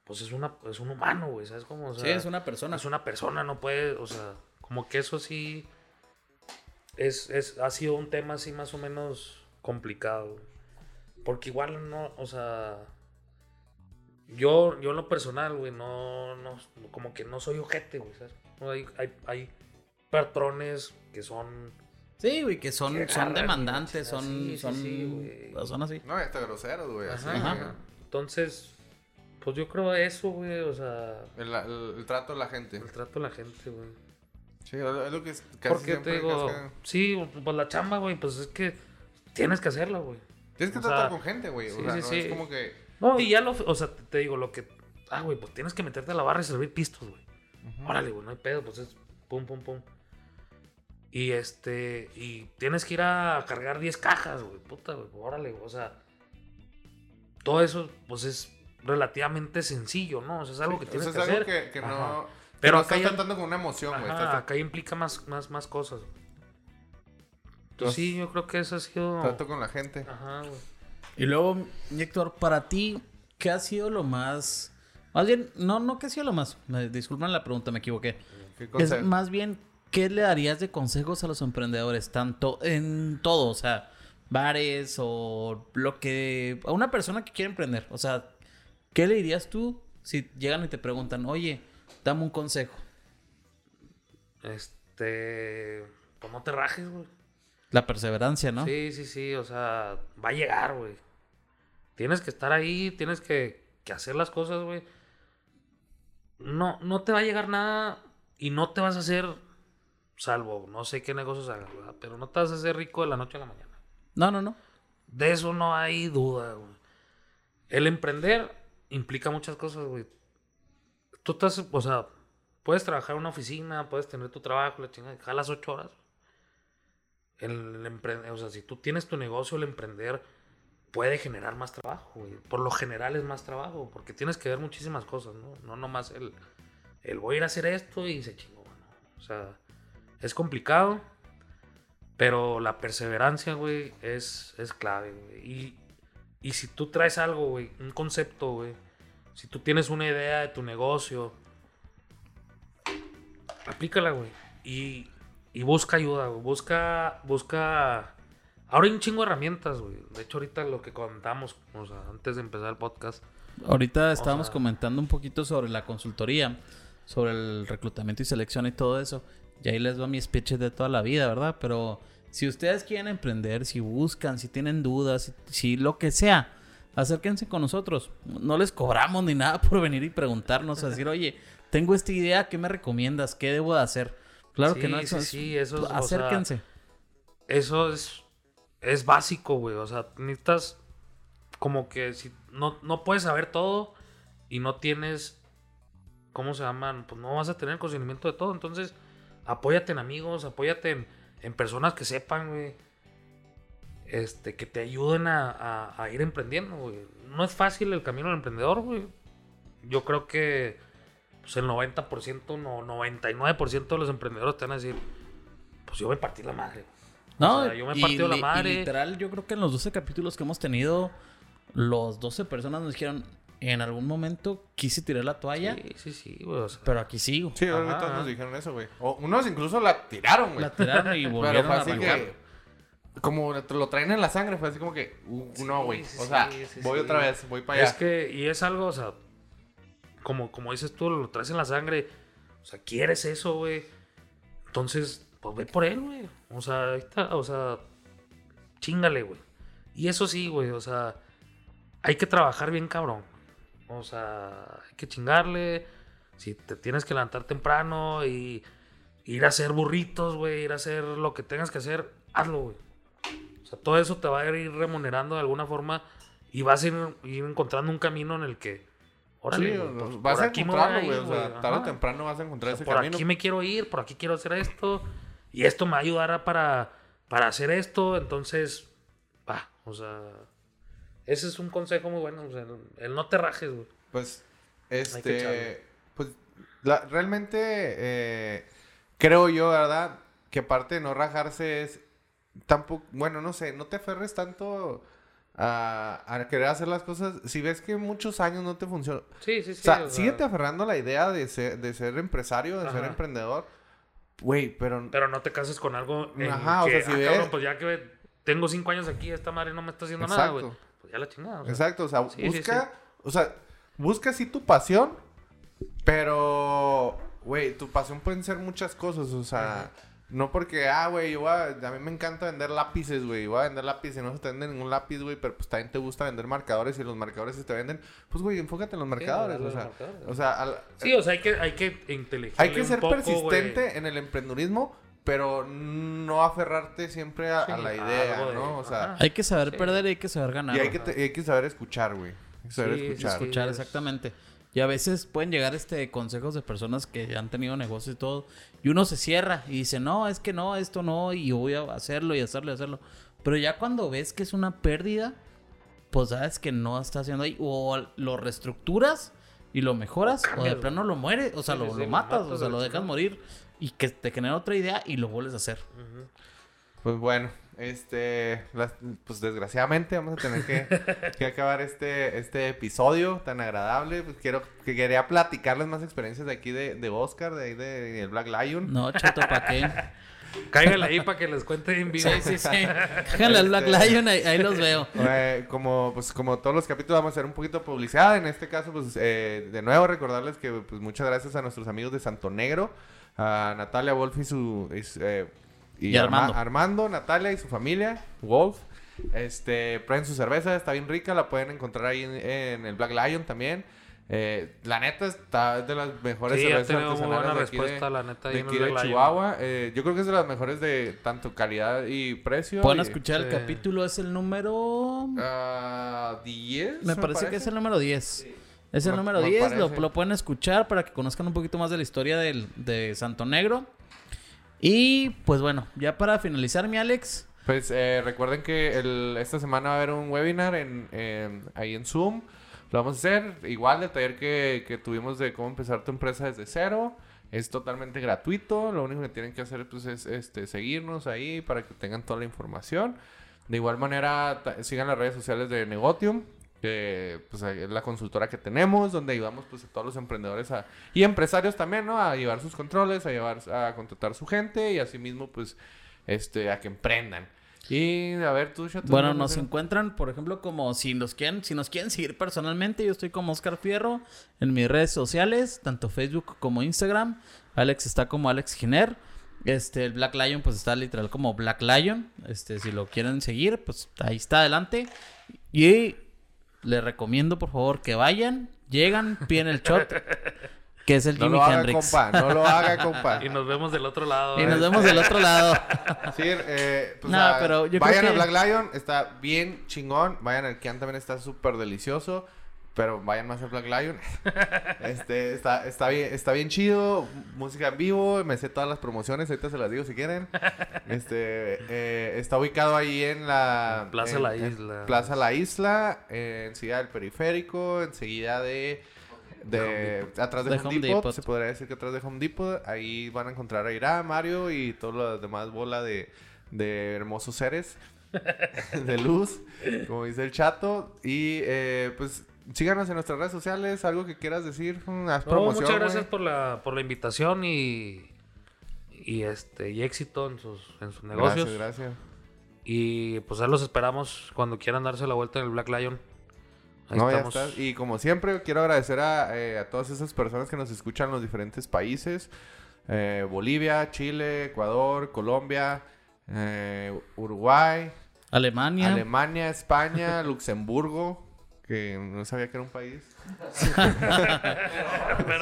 Speaker 3: pues es, una, es un humano, güey, ¿sabes cómo? O sea,
Speaker 2: Sí, es una persona.
Speaker 3: es una persona, no puede, o sea, como que eso sí es, es, ha sido un tema así más o menos complicado. Porque igual no, o sea, yo, yo en lo personal, güey, no, no, como que no soy ojete, güey, ¿sabes? No, hay, hay, hay patrones que son...
Speaker 2: Sí, güey, que son,
Speaker 3: Que
Speaker 2: son demandantes, son.
Speaker 3: Sí, sí,
Speaker 2: son,
Speaker 3: sí, güey.
Speaker 2: son así.
Speaker 1: No, hasta groseros, güey. así,
Speaker 3: Ajá.
Speaker 1: güey.
Speaker 3: Entonces, pues yo creo eso, güey, o sea,
Speaker 1: El, el- el trato de la gente.
Speaker 3: el trato de la gente, güey.
Speaker 1: Sí, es lo que es casi
Speaker 3: Porque te digo,
Speaker 1: casca-
Speaker 3: sí, pues la chamba, güey, pues es que tienes que hacerla, güey.
Speaker 1: Tienes que
Speaker 3: o
Speaker 1: tratar
Speaker 3: sea,
Speaker 1: con gente, güey.
Speaker 3: sí,
Speaker 1: o sea,
Speaker 3: sí,
Speaker 1: no
Speaker 3: sí.
Speaker 1: es como que...
Speaker 3: No, y ya lo, o sea, te, te digo, lo que, ah, güey, pues tienes que meterte a la barra y servir pistos, güey. Órale, güey, no hay pedo, pues es pum, pum, pum. Y este, y tienes que ir a cargar 10 cajas, güey, puta, güey, órale, güey, o sea, todo eso, pues es relativamente sencillo, ¿no? O sea, es algo que
Speaker 1: O
Speaker 3: tienes
Speaker 1: sea,
Speaker 3: que
Speaker 1: es algo
Speaker 3: hacer.
Speaker 1: que, que no...
Speaker 3: Pero
Speaker 1: no
Speaker 3: acá
Speaker 1: estás tratando con una emoción, güey.
Speaker 3: Acá implica más, más, más cosas. güey. Entonces, sí, yo creo que eso ha sido...
Speaker 1: trato con la gente.
Speaker 3: Ajá, güey.
Speaker 2: Y luego, Héctor, para ti, ¿qué ha sido lo más... Más bien, no, no, ¿qué ha sido lo más? Disculpen la pregunta, me equivoqué.
Speaker 1: ¿Qué
Speaker 2: Es más bien, ¿qué le darías de consejos a los emprendedores? Tanto en todo, o sea, bares o lo que... A una persona que quiere emprender, o sea, ¿qué le dirías tú si llegan y te preguntan, oye, dame un consejo?
Speaker 3: Este... Pues no te rajes, güey.
Speaker 2: La perseverancia, ¿no?
Speaker 3: Sí, sí, sí, o sea, va a llegar, güey. Tienes que estar ahí, tienes que, que hacer las cosas, güey. No, no te va a llegar nada y no te vas a hacer, salvo, no sé qué negocios hagas, ¿verdad? Pero no te vas a hacer rico de la noche a la mañana.
Speaker 2: No, no, no.
Speaker 3: De eso no hay duda, güey. El emprender implica muchas cosas, güey. Tú estás, o sea, puedes trabajar en una oficina, puedes tener tu trabajo, la chingada, jalas ocho horas. El, emprender, o sea, si tú tienes tu negocio, el emprender puede generar más trabajo, güey. Por lo general es más trabajo, porque tienes que ver muchísimas cosas, ¿no? No nomás el, el voy a ir a hacer esto y se chingó, ¿no? O sea, es complicado, pero la perseverancia, güey, es, es clave, güey. Y, y si tú traes algo, güey, un concepto, güey, si tú tienes una idea de tu negocio, aplícala, güey. Y, y busca ayuda, güey. Busca, busca... Ahora hay un chingo de herramientas, güey. De hecho, ahorita lo que contamos, o sea, antes de empezar el podcast,
Speaker 2: Ahorita estábamos
Speaker 3: sea-
Speaker 2: comentando un poquito sobre la consultoría, sobre el reclutamiento y selección y todo eso. Y ahí les va mi speech de toda la vida, ¿verdad? Pero si ustedes quieren emprender, si buscan, si tienen dudas, si, si lo que sea, acérquense con nosotros. No les cobramos ni nada por venir y preguntarnos, a decir, oye, tengo esta idea, ¿qué me recomiendas? ¿Qué debo de hacer? Claro que no,
Speaker 3: sí,
Speaker 2: es-
Speaker 3: sí, eso es, o sea,
Speaker 2: acérquense.
Speaker 3: eso es, es básico, güey. O sea, necesitas como que si no, no puedes saber todo y no tienes, ¿cómo se llaman? Pues no vas a tener conocimiento de todo. Entonces, apóyate en amigos, apóyate en, en personas que sepan, güey. Este, que te ayuden a, a- a ir emprendiendo, güey. No es fácil el camino del emprendedor, güey. Yo creo que pues el 90%, no, 99% de los emprendedores te van a decir, pues yo me partí la madre.
Speaker 2: No,
Speaker 3: O sea, yo me he partido la
Speaker 2: li- y
Speaker 3: madre.
Speaker 2: literal, yo creo que en los 12 capítulos que hemos tenido, los 12 personas nos dijeron, en algún momento quise tirar la toalla,
Speaker 3: Sí, sí, sí, güey. O sea,
Speaker 2: pero aquí sigo.
Speaker 1: Sí, ahorita nos dijeron eso, güey. O unos incluso la tiraron, güey.
Speaker 2: La tiraron y
Speaker 1: Pero
Speaker 2: volvieron
Speaker 1: fue
Speaker 2: a
Speaker 1: así que... Como lo traen en la sangre, fue así como que... uh,
Speaker 3: Sí,
Speaker 1: no, güey. O sea,
Speaker 3: sí, sí,
Speaker 1: voy
Speaker 3: sí.
Speaker 1: otra vez, voy para allá.
Speaker 3: Es que, y es algo, o sea, como, como dices tú, lo traes en la sangre. O sea, quieres eso, güey. Entonces, pues ve por él, güey. O sea, ahí está, o sea, chingale, güey. Y eso sí, güey, o sea, hay que trabajar bien cabrón. O sea, hay que chingarle. Si te tienes que levantar temprano y ir a hacer burritos, güey, ir a hacer lo que tengas que hacer, hazlo, güey. O sea, todo eso te va a ir remunerando de alguna forma y vas a ir, ir encontrando un camino en el que, órale,
Speaker 1: Sí,
Speaker 3: pues,
Speaker 1: vas
Speaker 3: por
Speaker 1: a encontrarlo, güey. O sea,
Speaker 3: güey,
Speaker 1: tarde o temprano vas a encontrar
Speaker 3: O sea,
Speaker 1: ese
Speaker 3: por
Speaker 1: camino.
Speaker 3: aquí me quiero ir, por aquí quiero hacer esto y esto me ayudará para, para hacer esto, entonces, va, o sea, ese es un consejo muy bueno, o sea, el, no te rajes, güey.
Speaker 1: Pues, este, pues, la- realmente eh, creo yo, ¿verdad? Que parte de no rajarse es tampoco, bueno, no sé, no te aferres tanto a, a querer hacer las cosas. Si ves que muchos años no te funciona,
Speaker 3: Sí, sí, sí.
Speaker 1: o sea,
Speaker 3: o sea,
Speaker 1: síguete aferrando a la idea de ser, de ser empresario, de ser
Speaker 3: Ajá.
Speaker 1: emprendedor. Güey, pero,
Speaker 3: Pero no te cases con algo en
Speaker 1: Ajá, o
Speaker 3: que,
Speaker 1: sea, si
Speaker 3: ah,
Speaker 1: ves-
Speaker 3: cabrón, pues ya que tengo cinco años aquí, esta madre no me está haciendo nada, güey.
Speaker 1: Exacto.
Speaker 3: Pues ya la chingada. o sea.
Speaker 1: Exacto, o sea,
Speaker 3: Sí, sí,
Speaker 1: busca, o sea, busca sí tu pasión, pero, güey, tu pasión pueden ser muchas cosas, o sea, no porque, ah, güey, yo a, a mí me encanta vender lápices, güey, voy a vender lápices y no se te vende ningún lápiz, güey, pero pues también te gusta vender marcadores y los marcadores se te venden, pues, güey, enfócate en los marcadores,
Speaker 3: dale
Speaker 1: o sea,
Speaker 3: marcadores.
Speaker 1: o sea, al-
Speaker 3: Sí, o sea, hay que, hay que inteligente.
Speaker 1: hay que ser
Speaker 3: poco,
Speaker 1: persistente en el emprendurismo, pero no aferrarte siempre a, a
Speaker 3: Sí,
Speaker 1: la
Speaker 3: a
Speaker 1: idea,
Speaker 3: algo de-
Speaker 1: ¿no? O sea.
Speaker 2: Hay que saber
Speaker 3: Sí.
Speaker 2: perder y hay que saber ganar.
Speaker 1: y hay que, te- hay que saber escuchar, güey, hay que saber
Speaker 3: Sí,
Speaker 1: escuchar.
Speaker 3: sí.
Speaker 2: escuchar,
Speaker 3: es-
Speaker 2: exactamente. Y a veces pueden llegar este consejos de personas que han tenido negocios y todo. Y uno se cierra y dice, no, es que no, esto no, y yo voy a hacerlo y hacerlo y hacerlo. Pero ya cuando ves que es una pérdida, pues sabes que no está haciendo ahí. O lo reestructuras y lo mejoras, o de plano lo mueres, o sea,
Speaker 3: Sí,
Speaker 2: lo, lo
Speaker 3: lo
Speaker 2: matas, o sea, lo
Speaker 3: la
Speaker 2: dejas morir. Y que te genera otra idea y lo vuelves a hacer.
Speaker 1: Pues bueno, este, las- pues desgraciadamente vamos a tener que, que acabar este, este episodio tan agradable. Pues quiero, que quería platicarles más experiencias de aquí de, de Oscar, de ahí de, del Black Lion.
Speaker 2: No, chato, ¿para qué?
Speaker 3: Cáigale ahí para que les cuente en vivo.
Speaker 2: Sí, sí, sí. Déjale al Black
Speaker 1: Este-
Speaker 2: Lion, ahí, ahí los veo.
Speaker 1: Eh, como, pues, como todos los capítulos vamos a hacer un poquito de publicidad. En este caso, pues, eh, de nuevo recordarles que, pues, muchas gracias a nuestros amigos de Santo Negro, a Natalia Wolf y su... y eh,
Speaker 2: Y Armando.
Speaker 1: Armando, Natalia y su familia, Wolf. Este, prueben su cerveza, está bien rica, la pueden encontrar ahí en, en el Black Lion también. Eh, la neta está de las mejores
Speaker 3: Sí,
Speaker 1: cervezas artesanales
Speaker 3: buena
Speaker 1: de aquí de-
Speaker 3: respuesta, la neta,
Speaker 1: de aquí de. Chihuahua. Eh, yo creo que es de las mejores de tanto calidad y precio.
Speaker 2: Pueden
Speaker 1: y-
Speaker 2: escuchar el
Speaker 3: Sí.
Speaker 2: capítulo, es el número...
Speaker 1: Ah, 10.
Speaker 2: Me parece que es el número 10. Es el
Speaker 1: Me-
Speaker 2: número
Speaker 1: me
Speaker 2: 10, lo, pueden escuchar para que conozcan un poquito más de la historia del, de Santo Negro. Y pues bueno, ya para finalizar, mi Alex.
Speaker 1: Pues eh, recuerden que el- esta semana va a haber un webinar en, en- ahí en Zoom. Lo vamos a hacer igual del taller que, que tuvimos de cómo empezar tu empresa desde cero. Es totalmente gratuito. Lo único que tienen que hacer pues, es este, seguirnos ahí para que tengan toda la información. De igual manera, sigan las redes sociales de Negotium, que pues, es la consultora que tenemos, donde ayudamos pues, a todos los emprendedores a, y empresarios también, ¿no? A llevar sus controles, a llevar, a contratar su gente y asimismo, pues, este, a que emprendan. Y a ver, tú, Chato,
Speaker 2: Bueno,
Speaker 1: ¿no?
Speaker 2: nos encuentran, por ejemplo, como si nos quieren, si nos quieren seguir personalmente, yo estoy como Oscar Fierro en mis redes sociales, tanto Facebook como Instagram. Alex está como Alex Giner. Este, el Black Lion, pues está literal como Black Lion. Este, si lo quieren seguir, pues ahí está adelante. Y les recomiendo, por favor, que vayan, llegan, piden el shot, que es el
Speaker 1: No
Speaker 2: Jimi
Speaker 1: lo haga,
Speaker 2: Hendrix.
Speaker 1: compa. No lo haga, compa.
Speaker 3: Y nos vemos del otro lado.
Speaker 2: Y
Speaker 3: ¿eh?
Speaker 2: nos vemos del otro lado.
Speaker 1: Sí, eh, pues,
Speaker 2: No,
Speaker 1: ah,
Speaker 2: pero yo
Speaker 1: vayan
Speaker 2: creo
Speaker 1: a Black Lion, está bien chingón. Vayan al Kian también está súper delicioso. Pero vayan más al Black Lion. este, está, está bien, está bien chido. Música en vivo. Me sé todas las promociones, ahorita se las digo si quieren. Este eh, está ubicado ahí en la
Speaker 3: Plaza
Speaker 1: en-
Speaker 3: La
Speaker 1: en
Speaker 3: Isla.
Speaker 1: Plaza La Isla, eh, enseguida del periférico, enseguida de de atrás de,
Speaker 2: De
Speaker 1: Home,
Speaker 2: Home
Speaker 1: Depot,
Speaker 2: Depot.
Speaker 1: se podría decir que atrás de Home Depot, ahí van a encontrar a Ira, Mario y toda la demás bola de, de hermosos seres de luz, como dice el chato. Y eh, pues síganos en nuestras redes sociales, algo que quieras decir, Mm, haz
Speaker 3: No,
Speaker 1: promoción.
Speaker 3: muchas gracias por la, por la invitación y, y este y éxito en sus, en sus
Speaker 1: Gracias,
Speaker 3: negocios.
Speaker 1: gracias.
Speaker 3: Y pues ahí los esperamos cuando quieran darse la vuelta en el Black Lion. Ahí
Speaker 1: No, ya
Speaker 3: estamos.
Speaker 1: está. Y como siempre, quiero agradecer a, eh, a todas esas personas que nos escuchan en los diferentes países. Eh, Bolivia, Chile, Ecuador, Colombia, eh, Uruguay,
Speaker 2: Alemania.
Speaker 1: Alemania, España, Luxemburgo, que no sabía que era un país.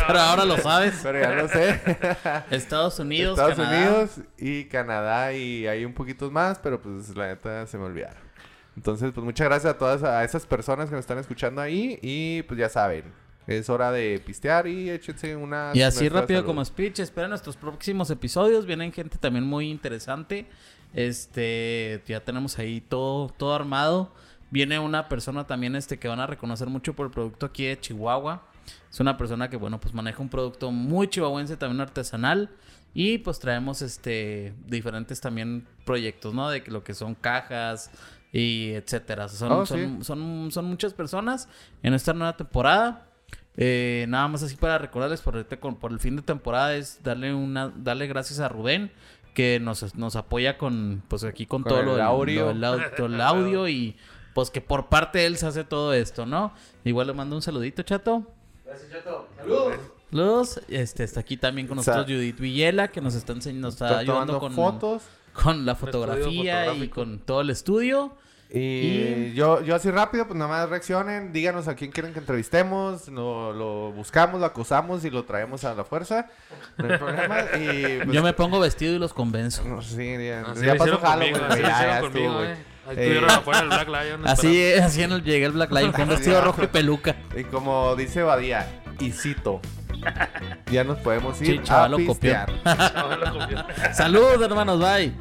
Speaker 2: Pero ahora lo sabes.
Speaker 1: Pero ya lo sé.
Speaker 2: Estados Unidos,
Speaker 1: Estados
Speaker 2: Canadá.
Speaker 1: Unidos y Canadá y hay un poquito más, pero pues la neta se me olvidaron. Entonces, pues muchas gracias a todas a esas personas que nos están escuchando ahí y pues ya saben, es hora de pistear y échense una
Speaker 2: Y así rápido
Speaker 1: salud.
Speaker 2: como speech, esperen nuestros próximos episodios. Vienen gente también muy interesante. Este, ya tenemos ahí todo, todo armado. Viene una persona también este que van a reconocer mucho por el producto aquí de Chihuahua. Es una persona que, bueno, pues maneja un producto muy chihuahuense, también artesanal. Y pues traemos este diferentes también proyectos, ¿no? De que lo que son cajas y etcétera. Son,
Speaker 1: Oh,
Speaker 2: son,
Speaker 1: sí.
Speaker 2: son, son muchas personas en esta nueva temporada. Eh, nada más así para recordarles por, ahorita con- por el fin de temporada es darle una darle gracias a Rubén que nos, nos apoya con pues aquí con,
Speaker 1: Con
Speaker 2: todo
Speaker 1: el
Speaker 2: lo
Speaker 1: audio.
Speaker 2: lo au- todo el audio y pues que por parte de él se hace todo esto, ¿no? Igual le mando un saludito, chato.
Speaker 3: Gracias, Chato. Saludos.
Speaker 2: Saludos. Este está aquí también con nosotros Judith Villela que nos está enseñando, nos está ayudando con
Speaker 1: fotos
Speaker 2: con la fotografía y con todo el estudio.
Speaker 1: y,
Speaker 2: Y-
Speaker 1: yo yo así rápido pues nada más reaccionen, díganos a quién quieren que entrevistemos, lo, lo buscamos, lo acusamos y lo traemos a la fuerza. No hay problema y pues,
Speaker 2: Yo me pongo vestido y los convenzo.
Speaker 1: no, sí, ya,
Speaker 3: Así
Speaker 1: ya pasó
Speaker 3: conmigo,
Speaker 1: ya, estuvo,
Speaker 3: conmigo,
Speaker 1: güey.
Speaker 3: eh. Ahí
Speaker 1: Eh,
Speaker 3: estuvieron afuera del Black Lion.
Speaker 2: Así,
Speaker 3: esperando.
Speaker 2: así en el, llegué el Black Lion con vestido rojo y peluca.
Speaker 1: Y como dice Badía, y cito, ya nos podemos ir
Speaker 2: Sí, chaval,
Speaker 1: a
Speaker 2: lo
Speaker 1: pistear.
Speaker 3: Copió.
Speaker 2: Saludos, hermanos, bye.